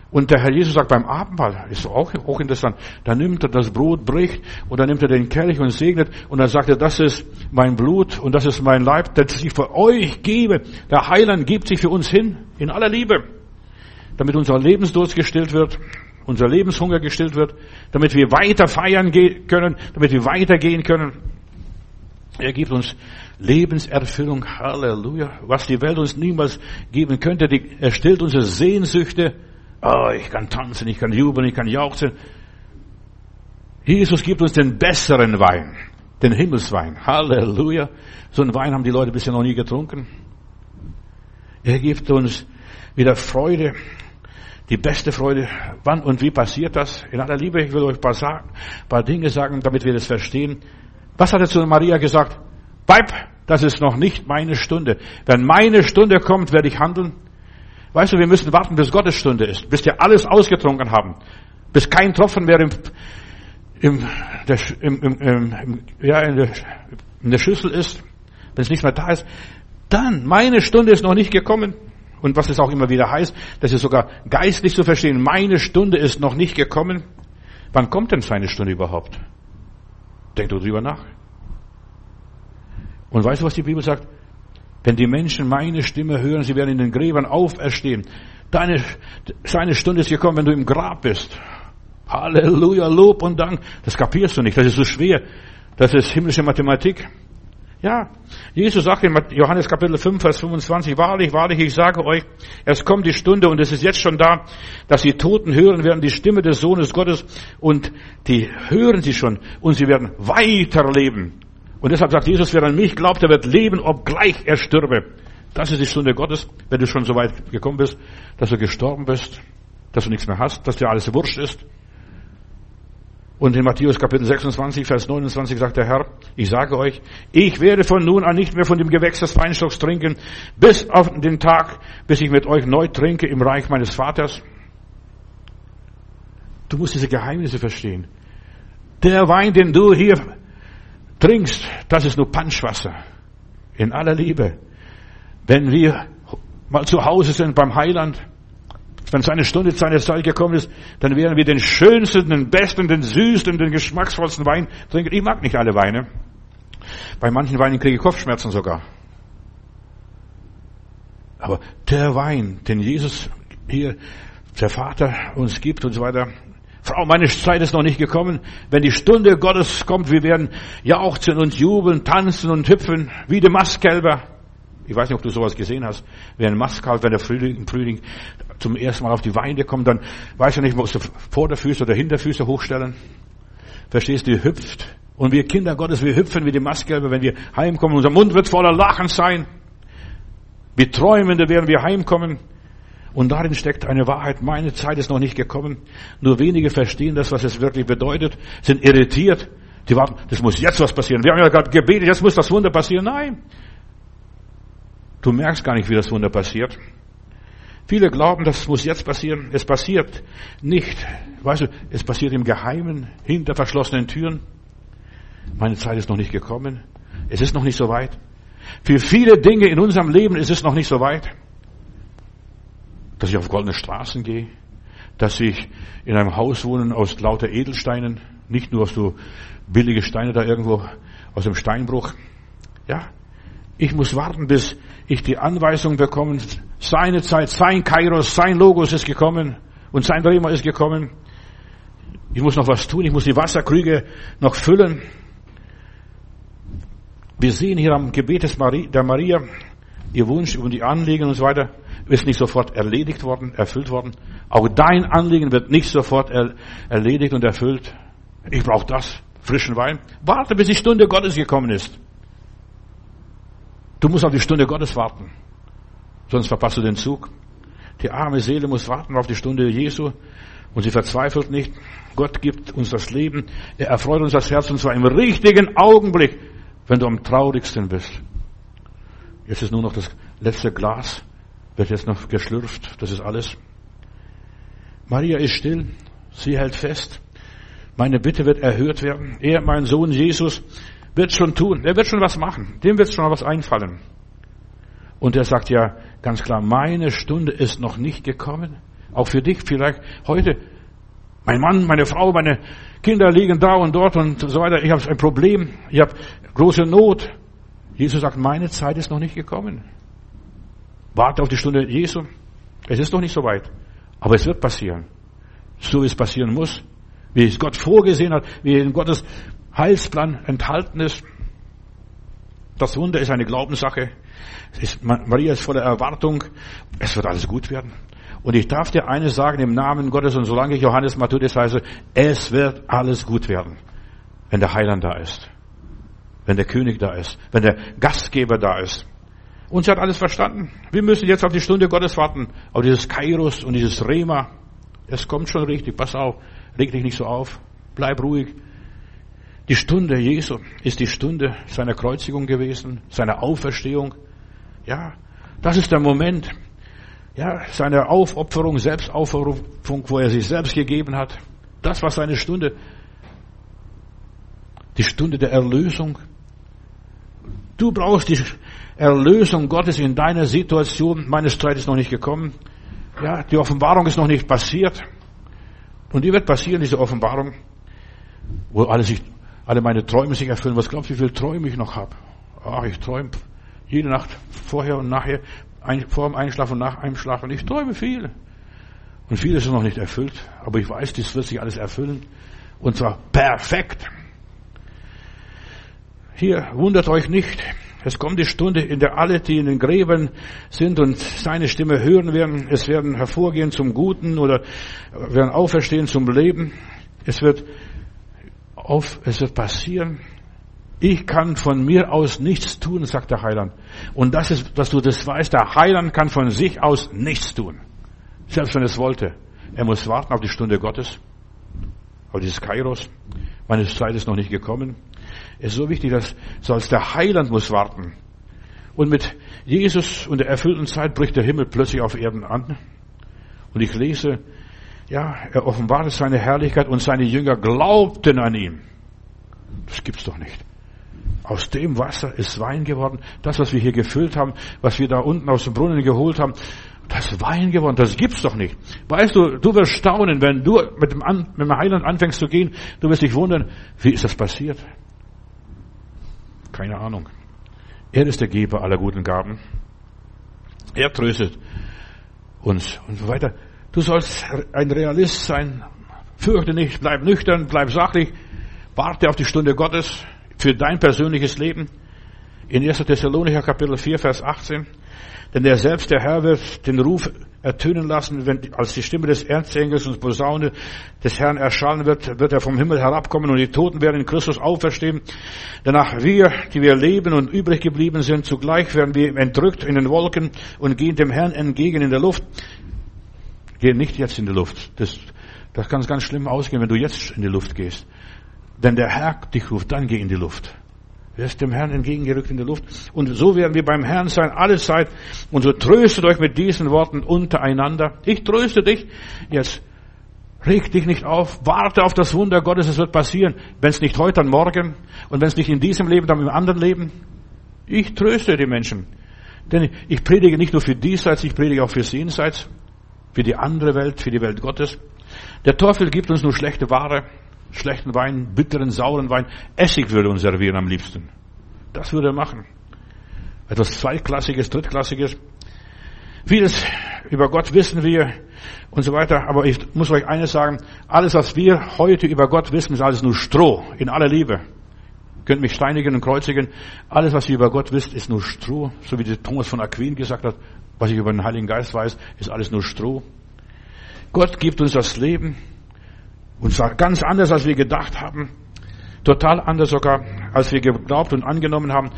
Und der Herr Jesus sagt beim Abendmahl, ist auch, auch interessant, da nimmt er das Brot, bricht und dann nimmt er den Kelch und segnet und dann sagt er, das ist mein Blut und das ist mein Leib, das ich für euch gebe. Der Heiland gibt sich für uns hin, in aller Liebe damit unser Lebensdurst gestillt wird, unser Lebenshunger gestillt wird, damit wir weiter feiern können, damit wir weitergehen können. Er gibt uns Lebenserfüllung, Halleluja, was die Welt uns niemals geben könnte. er stillt unsere Sehnsüchte. Oh, ich kann tanzen, ich kann jubeln, ich kann jauchzen. Jesus gibt uns den besseren Wein, den Himmelswein. Halleluja. So einen Wein haben die Leute bisher noch nie getrunken. Er gibt uns wieder Freude, die beste Freude. Wann und wie passiert das? In aller Liebe, ich will euch ein paar, sagen, ein paar Dinge sagen, damit wir das verstehen. Was hat er zu Maria gesagt? Weib, das ist noch nicht meine Stunde. Wenn meine Stunde kommt, werde ich handeln. Weißt du, wir müssen warten, bis Gottes Stunde ist, bis wir alles ausgetrunken haben, bis kein Tropfen mehr im, im, der, im, im, ja, in, der, in der Schüssel ist, wenn es nicht mehr da ist. Dann, meine Stunde ist noch nicht gekommen. Und was es auch immer wieder heißt, das ist sogar geistlich zu verstehen. Meine Stunde ist noch nicht gekommen. Wann kommt denn seine Stunde überhaupt? Denk du drüber nach. Und weißt du, was die Bibel sagt? Wenn die Menschen meine Stimme hören, sie werden in den Gräbern auferstehen. Deine, seine Stunde ist gekommen, wenn du im Grab bist. Halleluja, Lob und Dank. Das kapierst du nicht. Das ist so schwer. Das ist himmlische Mathematik. Ja, Jesus sagt in Johannes Kapitel 5, Vers 25, wahrlich, wahrlich, ich sage euch, es kommt die Stunde und es ist jetzt schon da, dass die Toten hören werden die Stimme des Sohnes Gottes und die hören sie schon und sie werden weiterleben. Und deshalb sagt Jesus, wer an mich glaubt, der wird leben, obgleich er stürbe. Das ist die Stunde Gottes, wenn du schon so weit gekommen bist, dass du gestorben bist, dass du nichts mehr hast, dass dir alles wurscht ist. Und in Matthäus Kapitel 26, Vers 29 sagt der Herr, ich sage euch, ich werde von nun an nicht mehr von dem Gewächs des Weinstocks trinken, bis auf den Tag, bis ich mit euch neu trinke im Reich meines Vaters. Du musst diese Geheimnisse verstehen. Der Wein, den du hier trinkst, das ist nur Punschwasser. In aller Liebe. Wenn wir mal zu Hause sind beim Heiland, wenn seine Stunde, seine Zeit gekommen ist, dann werden wir den schönsten, den besten, den süßesten, den geschmacksvollsten Wein trinken. Ich mag nicht alle Weine. Bei manchen Weinen kriege ich Kopfschmerzen sogar. Aber der Wein, den Jesus hier, der Vater uns gibt und so weiter, Frau, meine Zeit ist noch nicht gekommen. Wenn die Stunde Gottes kommt, wir werden jauchzen und jubeln, tanzen und hüpfen, wie die Mastkälber. Ich weiß nicht, ob du sowas gesehen hast. Wenn ein Mastkalt, wenn der Frühling, im Frühling zum ersten Mal auf die Weide kommt, dann weiß er nicht, musst du Vorderfüße oder Hinterfüße hochstellen. Verstehst du, hüpft. Und wir Kinder Gottes, wir hüpfen wie die Mastkälber, wenn wir heimkommen. Unser Mund wird voller Lachen sein. Wie Träumende werden wir heimkommen. Und darin steckt eine Wahrheit. Meine Zeit ist noch nicht gekommen. Nur wenige verstehen das, was es wirklich bedeutet, sind irritiert. Die warten, das muss jetzt was passieren. Wir haben ja gerade gebetet, jetzt muss das Wunder passieren. Nein. Du merkst gar nicht, wie das Wunder passiert. Viele glauben, das muss jetzt passieren. Es passiert nicht. Weißt du, es passiert im Geheimen, hinter verschlossenen Türen. Meine Zeit ist noch nicht gekommen. Es ist noch nicht so weit. Für viele Dinge in unserem Leben ist es noch nicht so weit. dass ich auf goldene Straßen gehe, dass ich in einem Haus wohne aus lauter Edelsteinen, nicht nur aus so billige Steine da irgendwo aus dem Steinbruch. Ja, ich muss warten, bis ich die Anweisung bekomme, seine Zeit, sein Kairos, sein Logos ist gekommen und sein Rema ist gekommen. Ich muss noch was tun, ich muss die Wasserkrüge noch füllen. Wir sehen hier am Gebet der Maria, ihr Wunsch und die Anliegen und so weiter ist nicht sofort erledigt worden, erfüllt worden. Auch dein Anliegen wird nicht sofort erledigt und erfüllt. Ich brauche das, frischen Wein. Warte, bis die Stunde Gottes gekommen ist. Du musst auf die Stunde Gottes warten. Sonst verpasst du den Zug. Die arme Seele muss warten auf die Stunde Jesu. Und sie verzweifelt nicht. Gott gibt uns das Leben. Er erfreut uns das Herz und zwar im richtigen Augenblick, wenn du am traurigsten bist. Jetzt ist nur noch das letzte Glas, wird jetzt noch geschlürft. Das ist alles. Maria ist still. Sie hält fest. Meine Bitte wird erhört werden. Er, mein Sohn Jesus, wird schon tun. Er wird schon was machen. Dem wird schon was einfallen. Und er sagt ja ganz klar, meine Stunde ist noch nicht gekommen. Auch für dich vielleicht heute. Mein Mann, meine Frau, meine Kinder liegen da und dort und so weiter. Ich habe ein Problem. Ich habe große Not. Jesus sagt, meine Zeit ist noch nicht gekommen. Warte auf die Stunde Jesu. Es ist noch nicht so weit. Aber es wird passieren. So wie es passieren muss wie es Gott vorgesehen hat, wie in Gottes Heilsplan enthalten ist. Das Wunder ist eine Glaubenssache. Ist, Maria ist voller Erwartung. Es wird alles gut werden. Und ich darf dir eines sagen im Namen Gottes und solange ich Johannes Matthäus heiße, es wird alles gut werden, wenn der Heiland da ist, wenn der König da ist, wenn der Gastgeber da ist. Und sie hat alles verstanden. Wir müssen jetzt auf die Stunde Gottes warten, auf dieses Kairos und dieses Rema. Es kommt schon richtig, pass auf. Reg dich nicht so auf. Bleib ruhig. Die Stunde Jesu ist die Stunde seiner Kreuzigung gewesen, seiner Auferstehung. Ja, das ist der Moment. Ja, seine Aufopferung, Selbstaufopferung, wo er sich selbst gegeben hat. Das war seine Stunde. Die Stunde der Erlösung. Du brauchst die Erlösung Gottes in deiner Situation. Meine Streit ist noch nicht gekommen. Ja, die Offenbarung ist noch nicht passiert. Und die wird passieren, diese Offenbarung, wo alle, sich, alle meine Träume sich erfüllen. Was glaubst du, wie viele Träume ich noch habe? Ach, ich träume jede Nacht vorher und nachher, ein, vor dem Einschlafen und nach Einschlafen. Ich träume viel. Und vieles ist noch nicht erfüllt. Aber ich weiß, das wird sich alles erfüllen. Und zwar perfekt. Hier, wundert euch nicht. Es kommt die Stunde, in der alle, die in den Gräbern sind und seine Stimme hören werden, es werden hervorgehen zum Guten oder werden auferstehen zum Leben. Es wird auf, es wird passieren. Ich kann von mir aus nichts tun, sagt der Heiland. Und das ist, dass du das weißt, der Heiland kann von sich aus nichts tun. Selbst wenn es wollte. Er muss warten auf die Stunde Gottes. Auf dieses Kairos. Meine Zeit ist noch nicht gekommen. Es ist so wichtig, dass als der Heiland muss warten. Und mit Jesus und der erfüllten Zeit bricht der Himmel plötzlich auf Erden an. Und ich lese, ja, er offenbarte seine Herrlichkeit und seine Jünger glaubten an ihn. Das gibt's doch nicht. Aus dem Wasser ist Wein geworden. Das, was wir hier gefüllt haben, was wir da unten aus dem Brunnen geholt haben, das ist Wein geworden. Das gibt's doch nicht. Weißt du, du wirst staunen, wenn du mit dem, An mit dem Heiland anfängst zu gehen. Du wirst dich wundern, wie ist das passiert? Keine Ahnung. Er ist der Geber aller guten Gaben. Er tröstet uns und so weiter. Du sollst ein Realist sein. Fürchte nicht, bleib nüchtern, bleib sachlich. Warte auf die Stunde Gottes für dein persönliches Leben. In 1. Thessalonicher Kapitel 4, Vers 18. Denn er selbst, der Herr, wird den Ruf ertönen lassen, wenn, als die Stimme des Erzengels und Posaune des Herrn erschallen wird, wird er vom Himmel herabkommen und die Toten werden in Christus auferstehen. Danach wir, die wir leben und übrig geblieben sind, zugleich werden wir entrückt in den Wolken und gehen dem Herrn entgegen in der Luft. Geh nicht jetzt in die Luft. Das, das kann ganz schlimm ausgehen, wenn du jetzt in die Luft gehst. Denn der Herr dich ruft, dann geh in die Luft. Ist dem Herrn entgegengerückt in der Luft. Und so werden wir beim Herrn sein, alle Zeit. Und so tröstet euch mit diesen Worten untereinander. Ich tröste dich. Jetzt reg dich nicht auf. Warte auf das Wunder Gottes. Es wird passieren. Wenn es nicht heute, dann morgen. Und wenn es nicht in diesem Leben, dann im anderen Leben. Ich tröste die Menschen. Denn ich predige nicht nur für diesseits, ich predige auch für jenseits. Für die andere Welt, für die Welt Gottes. Der Teufel gibt uns nur schlechte Ware, schlechten Wein, bitteren, sauren Wein. Essig würde uns servieren am liebsten. Das würde er machen. Etwas Zweitklassiges, Drittklassiges. Vieles über Gott wissen wir und so weiter. Aber ich muss euch eines sagen. Alles, was wir heute über Gott wissen, ist alles nur Stroh. In aller Liebe. Könnt mich steinigen und kreuzigen. Alles, was ihr über Gott wisst, ist nur Stroh. So wie Thomas von Aquin gesagt hat. Was ich über den Heiligen Geist weiß, ist alles nur Stroh. Gott gibt uns das Leben. Und zwar ganz anders, als wir gedacht haben. Total anders sogar, als wir geglaubt und angenommen haben.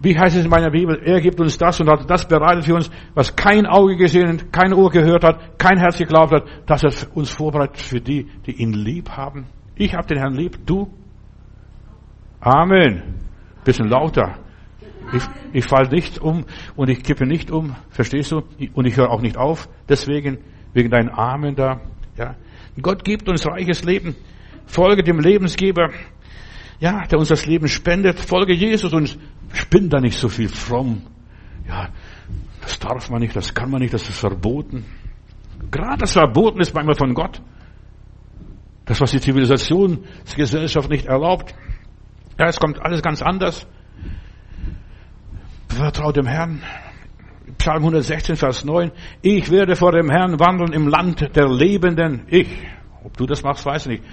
Wie heißt es in meiner Bibel? Er gibt uns das und hat das bereitet für uns, was kein Auge gesehen, kein Ohr gehört hat, kein Herz geglaubt hat, dass er uns vorbereitet für die, die ihn lieb haben. Ich habe den Herrn lieb, du? Amen. Bisschen lauter. Ich, ich falle nicht um und ich kippe nicht um, verstehst du? Und ich höre auch nicht auf, deswegen, wegen deinen Amen da. Ja. Gott gibt uns reiches Leben. Folge dem Lebensgeber, ja, der uns das Leben spendet. Folge Jesus und spinn da nicht so viel fromm. Ja, das darf man nicht, das kann man nicht, das ist verboten. Gerade das Verboten ist manchmal von Gott. Das, was die Zivilisationsgesellschaft nicht erlaubt. Ja, es kommt alles ganz anders. Vertraut dem Herrn. Psalm 116, Vers 9. Ich werde vor dem Herrn wandeln im Land der Lebenden. Ich. Ob du das machst, weiß ich nicht.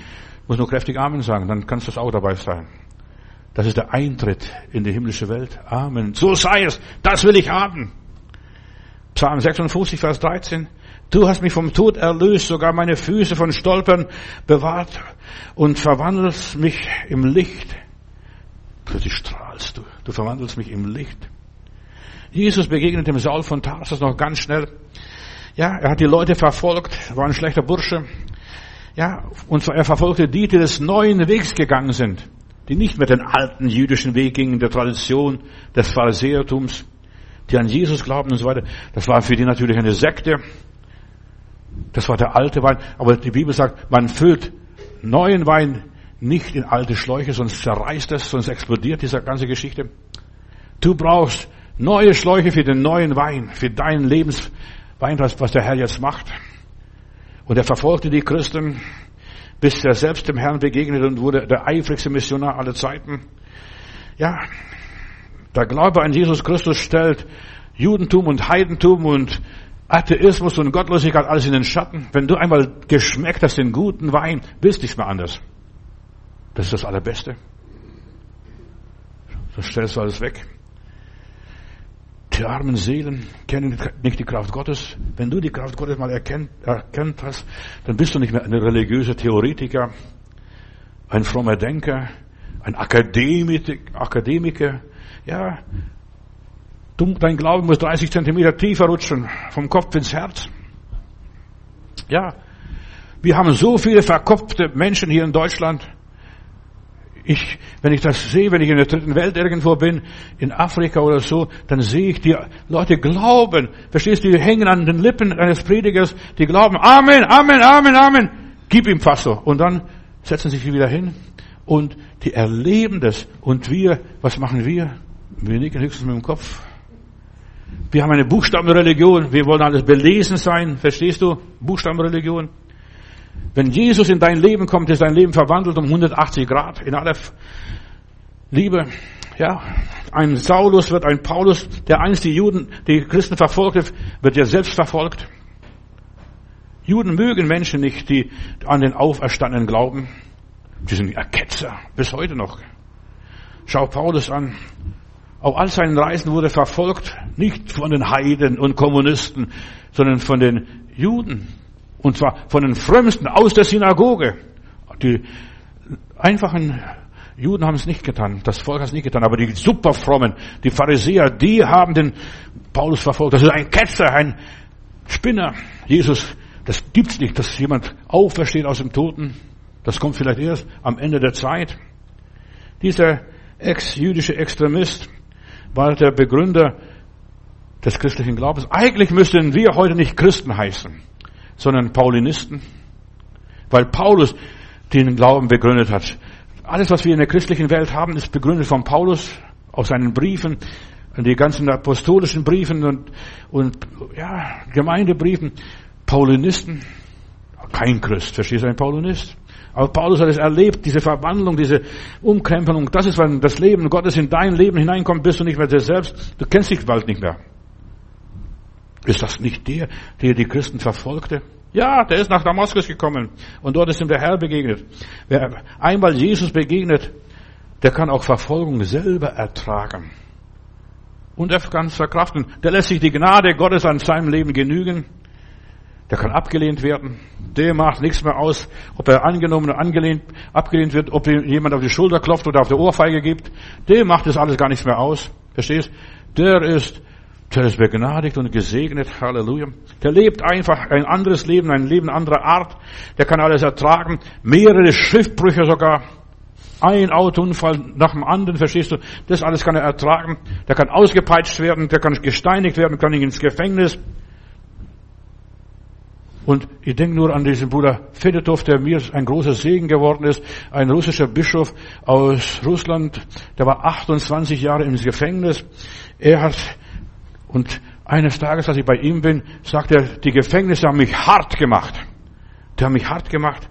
Muss nur kräftig Amen sagen, dann kannst du auch dabei sein. Das ist der Eintritt in die himmlische Welt. Amen. So sei es. Das will ich haben. Psalm 56, Vers 13. Du hast mich vom Tod erlöst, sogar meine Füße von Stolpern bewahrt und verwandelst mich im Licht. Plötzlich strahlst du. Du verwandelst mich im Licht. Jesus begegnet dem Saul von Tarsus noch ganz schnell. Ja, er hat die Leute verfolgt, war ein schlechter Bursche. Ja, und er verfolgte die, die des neuen Wegs gegangen sind die nicht mehr den alten jüdischen Weg gingen, der Tradition des Pharisäertums, die an Jesus glauben und so weiter. Das war für die natürlich eine Sekte. Das war der alte Wein. Aber die Bibel sagt, man füllt neuen Wein nicht in alte Schläuche, sonst zerreißt es, sonst explodiert diese ganze Geschichte. Du brauchst neue Schläuche für den neuen Wein, für deinen Lebenswein, was der Herr jetzt macht. Und er verfolgte die Christen bis er selbst dem Herrn begegnet und wurde der eifrigste Missionar aller Zeiten. Ja, der Glaube an Jesus Christus stellt Judentum und Heidentum und Atheismus und Gottlosigkeit alles in den Schatten. Wenn du einmal geschmeckt hast den guten Wein, willst nicht mehr anders. Das ist das Allerbeste. Das stellst du alles weg. Die armen Seelen kennen nicht die Kraft Gottes. Wenn du die Kraft Gottes mal erkennt, erkennt hast, dann bist du nicht mehr ein religiöser Theoretiker, ein frommer Denker, ein Akademiker. Ja, dein Glauben muss 30 Zentimeter tiefer rutschen, vom Kopf ins Herz. Ja, wir haben so viele verkopfte Menschen hier in Deutschland. Ich, wenn ich das sehe, wenn ich in der dritten Welt irgendwo bin, in Afrika oder so, dann sehe ich, die Leute glauben. Verstehst du, die hängen an den Lippen eines Predigers, die glauben, Amen, Amen, Amen, Amen. Gib ihm fast so. Und dann setzen sich wieder hin und die erleben das. Und wir, was machen wir? Wir nicken höchstens mit dem Kopf. Wir haben eine Buchstabenreligion. Wir wollen alles belesen sein. Verstehst du? Buchstabenreligion. Wenn Jesus in dein Leben kommt, ist dein Leben verwandelt um 180 Grad in aller Liebe. Ja, ein Saulus wird ein Paulus, der einst die Juden, die Christen verfolgte, wird ja selbst verfolgt. Juden mögen Menschen nicht, die an den Auferstandenen glauben. Die sind Ketzer, bis heute noch. Schau Paulus an. Auf all seinen Reisen wurde verfolgt, nicht von den Heiden und Kommunisten, sondern von den Juden. Und zwar von den Frömmsten aus der Synagoge. Die einfachen Juden haben es nicht getan, das Volk hat es nicht getan, aber die superfrommen, die Pharisäer, die haben den Paulus verfolgt. Das ist ein Ketzer, ein Spinner. Jesus, das gibt's nicht, dass jemand aufersteht aus dem Toten. Das kommt vielleicht erst am Ende der Zeit. Dieser ex-jüdische Extremist war der Begründer des christlichen Glaubens. Eigentlich müssten wir heute nicht Christen heißen sondern Paulinisten. Weil Paulus den Glauben begründet hat. Alles, was wir in der christlichen Welt haben, ist begründet von Paulus aus seinen Briefen, die ganzen apostolischen Briefen und, und ja, Gemeindebriefen. Paulinisten. Kein Christ, verstehst du, ein Paulinist. Aber Paulus hat es erlebt, diese Verwandlung, diese Umkrempelung. Das ist, wenn das Leben Gottes in dein Leben hineinkommt, bist du nicht mehr dir selbst. Du kennst dich bald nicht mehr. Ist das nicht der, der die Christen verfolgte? Ja, der ist nach Damaskus gekommen und dort ist ihm der Herr begegnet. Wer einmal Jesus begegnet, der kann auch Verfolgung selber ertragen. Und er kann es verkraften. Der lässt sich die Gnade Gottes an seinem Leben genügen. Der kann abgelehnt werden. Der macht nichts mehr aus, ob er angenommen oder angelehnt, abgelehnt wird, ob jemand auf die Schulter klopft oder auf der Ohrfeige gibt. Der macht das alles gar nichts mehr aus. Verstehst? Der ist, der ist begnadigt und gesegnet. Halleluja. Der lebt einfach ein anderes Leben, ein Leben anderer Art. Der kann alles ertragen. Mehrere Schiffbrüche sogar. Ein Autounfall nach dem anderen, verstehst du? Das alles kann er ertragen. Der kann ausgepeitscht werden, der kann gesteinigt werden, kann ins Gefängnis. Und ich denke nur an diesen Bruder Fedotov, der mir ein großer Segen geworden ist, ein russischer Bischof aus Russland, der war 28 Jahre im Gefängnis. Er hat, und eines Tages, als ich bei ihm bin, sagt er, die Gefängnisse haben mich hart gemacht. Die haben mich hart gemacht.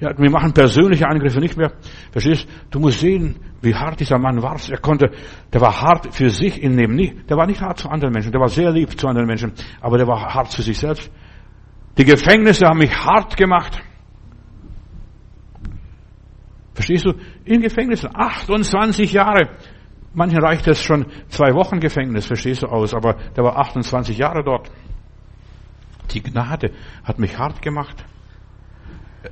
Ja, wir machen persönliche Angriffe nicht mehr. Verstehst? Du musst sehen, wie hart dieser Mann war. Er konnte, der war hart für sich in dem nicht. Der war nicht hart zu anderen Menschen. Der war sehr lieb zu anderen Menschen. Aber der war hart zu sich selbst. Die Gefängnisse haben mich hart gemacht. Verstehst du? In Gefängnissen 28 Jahre. Manchen reicht es schon zwei Wochen Gefängnis, verstehst du aus, aber der war 28 Jahre dort. Die Gnade hat mich hart gemacht.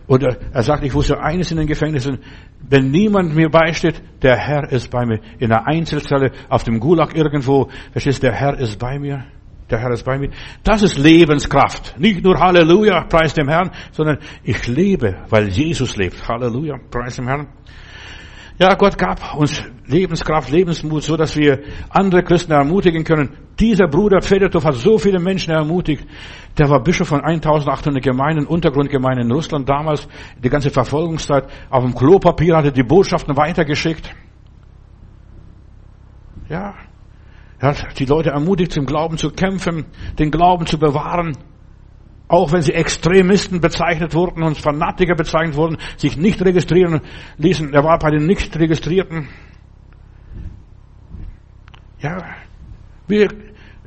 Oder er sagt, ich wusste eines in den Gefängnissen, wenn niemand mir beisteht, der Herr ist bei mir. In einer Einzelzelle, auf dem Gulag irgendwo, verstehst du, der Herr ist bei mir. Der Herr ist bei mir. Das ist Lebenskraft. Nicht nur Halleluja, preis dem Herrn, sondern ich lebe, weil Jesus lebt. Halleluja, preis dem Herrn. Ja, Gott gab uns Lebenskraft, Lebensmut, so dass wir andere Christen ermutigen können. Dieser Bruder Fedotov hat so viele Menschen ermutigt. Der war Bischof von 1800 Gemeinden, Untergrundgemeinden in Russland damals, die ganze Verfolgungszeit. Auf dem Klopapier hat er die Botschaften weitergeschickt. Ja, er hat die Leute ermutigt, zum Glauben zu kämpfen, den Glauben zu bewahren. Auch wenn sie Extremisten bezeichnet wurden und Fanatiker bezeichnet wurden, sich nicht registrieren ließen. Er war bei den nicht registrierten. Ja, wir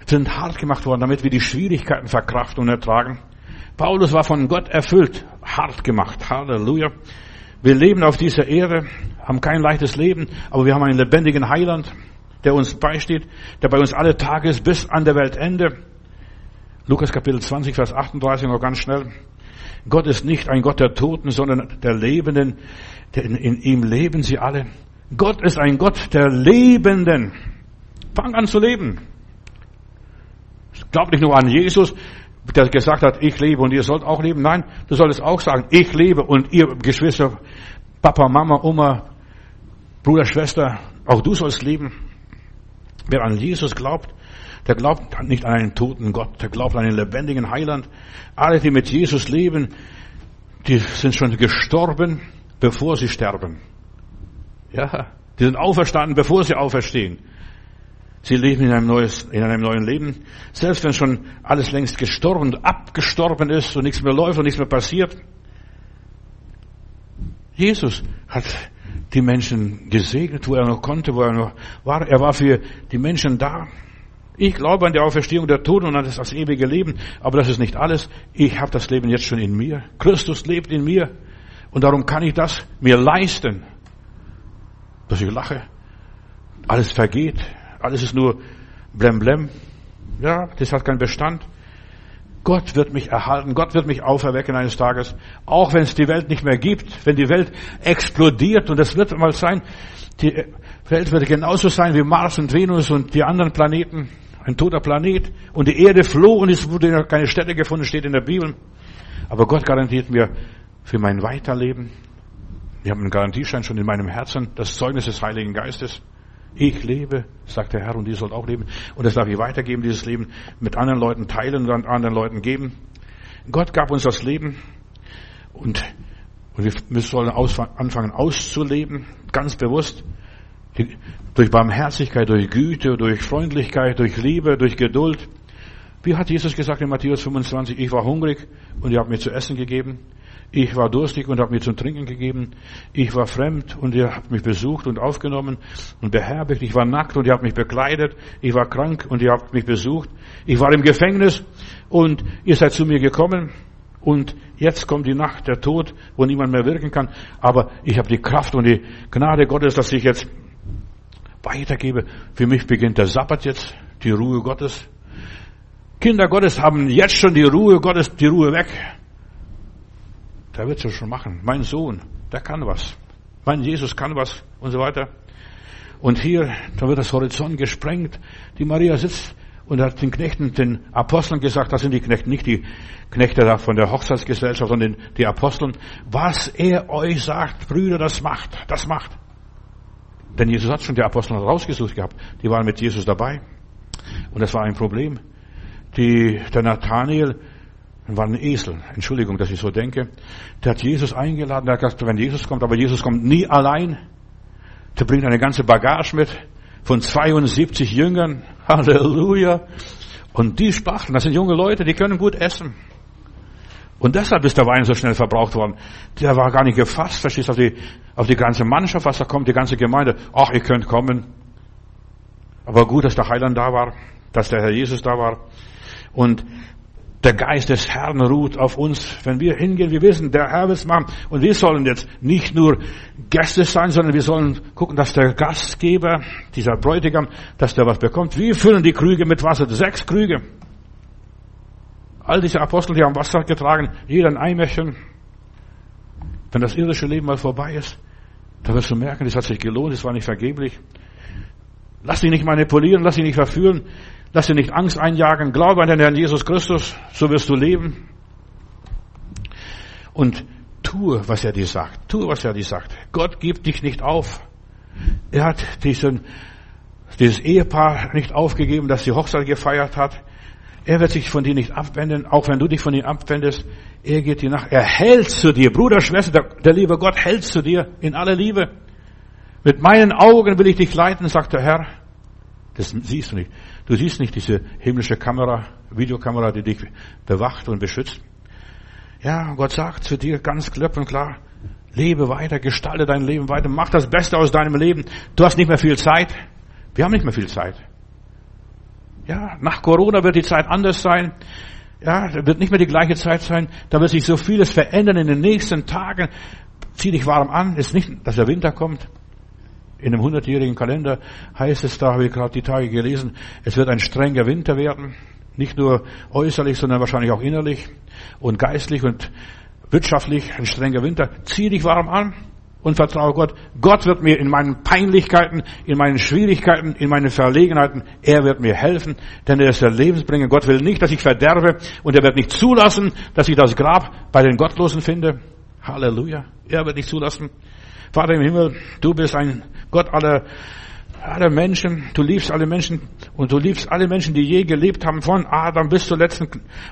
sind hart gemacht worden, damit wir die Schwierigkeiten verkraften und ertragen. Paulus war von Gott erfüllt, hart gemacht. Halleluja. Wir leben auf dieser Erde, haben kein leichtes Leben, aber wir haben einen lebendigen Heiland der uns beisteht, der bei uns alle Tage ist bis an der Weltende. Lukas Kapitel 20, Vers 38 noch ganz schnell. Gott ist nicht ein Gott der Toten, sondern der Lebenden. In, in ihm leben sie alle. Gott ist ein Gott der Lebenden. Fang an zu leben. Glaub nicht nur an Jesus, der gesagt hat, ich lebe und ihr sollt auch leben. Nein, du solltest auch sagen, ich lebe und ihr Geschwister, Papa, Mama, Oma, Bruder, Schwester, auch du sollst leben. Wer an Jesus glaubt, der glaubt nicht an einen toten Gott, der glaubt an einen lebendigen Heiland. Alle, die mit Jesus leben, die sind schon gestorben, bevor sie sterben. Ja, die sind auferstanden, bevor sie auferstehen. Sie leben in einem, neues, in einem neuen Leben. Selbst wenn schon alles längst gestorben, abgestorben ist und nichts mehr läuft und nichts mehr passiert. Jesus hat die Menschen gesegnet, wo er noch konnte, wo er noch war. Er war für die Menschen da. Ich glaube an die Auferstehung der Toten und an das, das ewige Leben, aber das ist nicht alles. Ich habe das Leben jetzt schon in mir. Christus lebt in mir und darum kann ich das mir leisten, dass ich lache. Alles vergeht, alles ist nur blem blem. Ja, das hat keinen Bestand. Gott wird mich erhalten, Gott wird mich auferwecken eines Tages, auch wenn es die Welt nicht mehr gibt, wenn die Welt explodiert, und das wird mal sein, die Welt wird genauso sein wie Mars und Venus und die anderen Planeten, ein toter Planet, und die Erde floh und es wurde keine Stätte gefunden, steht in der Bibel. Aber Gott garantiert mir für mein Weiterleben, ich habe einen Garantieschein schon in meinem Herzen, das Zeugnis des Heiligen Geistes, ich lebe, sagt der Herr, und ihr sollt auch leben. Und das darf ich weitergeben, dieses Leben mit anderen Leuten teilen und anderen Leuten geben. Gott gab uns das Leben und, und wir sollen anfangen auszuleben, ganz bewusst. Durch Barmherzigkeit, durch Güte, durch Freundlichkeit, durch Liebe, durch Geduld. Wie hat Jesus gesagt in Matthäus 25, ich war hungrig und ihr habt mir zu essen gegeben. Ich war durstig und habt mir zum Trinken gegeben. Ich war fremd und ihr habt mich besucht und aufgenommen und beherbergt. Ich war nackt und ihr habt mich bekleidet. Ich war krank und ihr habt mich besucht. Ich war im Gefängnis und ihr seid zu mir gekommen. Und jetzt kommt die Nacht, der Tod, wo niemand mehr wirken kann. Aber ich habe die Kraft und die Gnade Gottes, dass ich jetzt weitergebe. Für mich beginnt der Sabbat jetzt, die Ruhe Gottes. Kinder Gottes haben jetzt schon die Ruhe Gottes, die Ruhe weg. Der wird es schon machen. Mein Sohn, der kann was. Mein Jesus kann was und so weiter. Und hier, da wird das Horizont gesprengt. Die Maria sitzt und hat den Knechten, den Aposteln gesagt, das sind die Knechte, nicht die Knechte da von der Hochzeitsgesellschaft, sondern die Aposteln, was er euch sagt, Brüder, das macht, das macht. Denn Jesus hat schon die Apostel rausgesucht gehabt. Die waren mit Jesus dabei. Und das war ein Problem. Die, der Nathanael war ein Esel. Entschuldigung, dass ich so denke. Der hat Jesus eingeladen. Der hat gesagt, wenn Jesus kommt, aber Jesus kommt nie allein. Der bringt eine ganze Bagage mit von 72 Jüngern. Halleluja. Und die Spachteln, das sind junge Leute, die können gut essen. Und deshalb ist der Wein so schnell verbraucht worden. Der war gar nicht gefasst, verstehst du, auf die, auf die ganze Mannschaft, was da kommt, die ganze Gemeinde. Ach, ihr könnt kommen. Aber gut, dass der Heiland da war, dass der Herr Jesus da war. Und der Geist des Herrn ruht auf uns, wenn wir hingehen. Wir wissen, der Herr will es machen. Und wir sollen jetzt nicht nur Gäste sein, sondern wir sollen gucken, dass der Gastgeber, dieser Bräutigam, dass der was bekommt. Wir füllen die Krüge mit Wasser. Sechs Krüge. All diese Apostel, die haben Wasser getragen, jeder ein Eimerchen. Wenn das irdische Leben mal vorbei ist, dann wirst du merken, das hat sich gelohnt, es war nicht vergeblich. Lass dich nicht manipulieren, lass dich nicht verführen. Lass dir nicht Angst einjagen. Glaube an den Herrn Jesus Christus, so wirst du leben. Und tue, was er dir sagt. Tue, was er dir sagt. Gott gibt dich nicht auf. Er hat diesen, dieses Ehepaar nicht aufgegeben, das die Hochzeit gefeiert hat. Er wird sich von dir nicht abwenden, auch wenn du dich von ihm abwendest. Er geht dir nach. Er hält zu dir. Bruder, Schwester, der, der liebe Gott hält zu dir in aller Liebe. Mit meinen Augen will ich dich leiten, sagt der Herr. Das siehst du nicht. Du siehst nicht diese himmlische Kamera, Videokamera, die dich bewacht und beschützt. Ja, Gott sagt zu dir ganz klipp und klar, lebe weiter, gestalte dein Leben weiter, mach das Beste aus deinem Leben. Du hast nicht mehr viel Zeit. Wir haben nicht mehr viel Zeit. Ja, nach Corona wird die Zeit anders sein. Ja, wird nicht mehr die gleiche Zeit sein. Da wird sich so vieles verändern in den nächsten Tagen. Zieh dich warm an. Ist nicht, dass der Winter kommt. In einem hundertjährigen Kalender heißt es, da habe ich gerade die Tage gelesen, es wird ein strenger Winter werden. Nicht nur äußerlich, sondern wahrscheinlich auch innerlich und geistlich und wirtschaftlich ein strenger Winter. Zieh dich warm an und vertraue Gott. Gott wird mir in meinen Peinlichkeiten, in meinen Schwierigkeiten, in meinen Verlegenheiten, er wird mir helfen, denn er ist der Lebensbringer. Gott will nicht, dass ich verderbe und er wird nicht zulassen, dass ich das Grab bei den Gottlosen finde. Halleluja. Er wird nicht zulassen. Vater im Himmel, du bist ein Gott aller, aller Menschen. Du liebst alle Menschen und du liebst alle Menschen, die je gelebt haben, von Adam bis zur letzten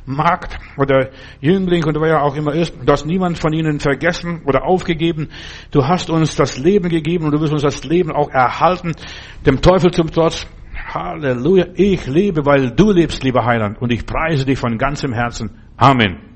Magd oder Jüngling und wer auch immer ist. Du hast niemand von ihnen vergessen oder aufgegeben. Du hast uns das Leben gegeben und du wirst uns das Leben auch erhalten, dem Teufel zum Trotz. Halleluja. Ich lebe, weil du lebst, lieber Heiland, und ich preise dich von ganzem Herzen. Amen.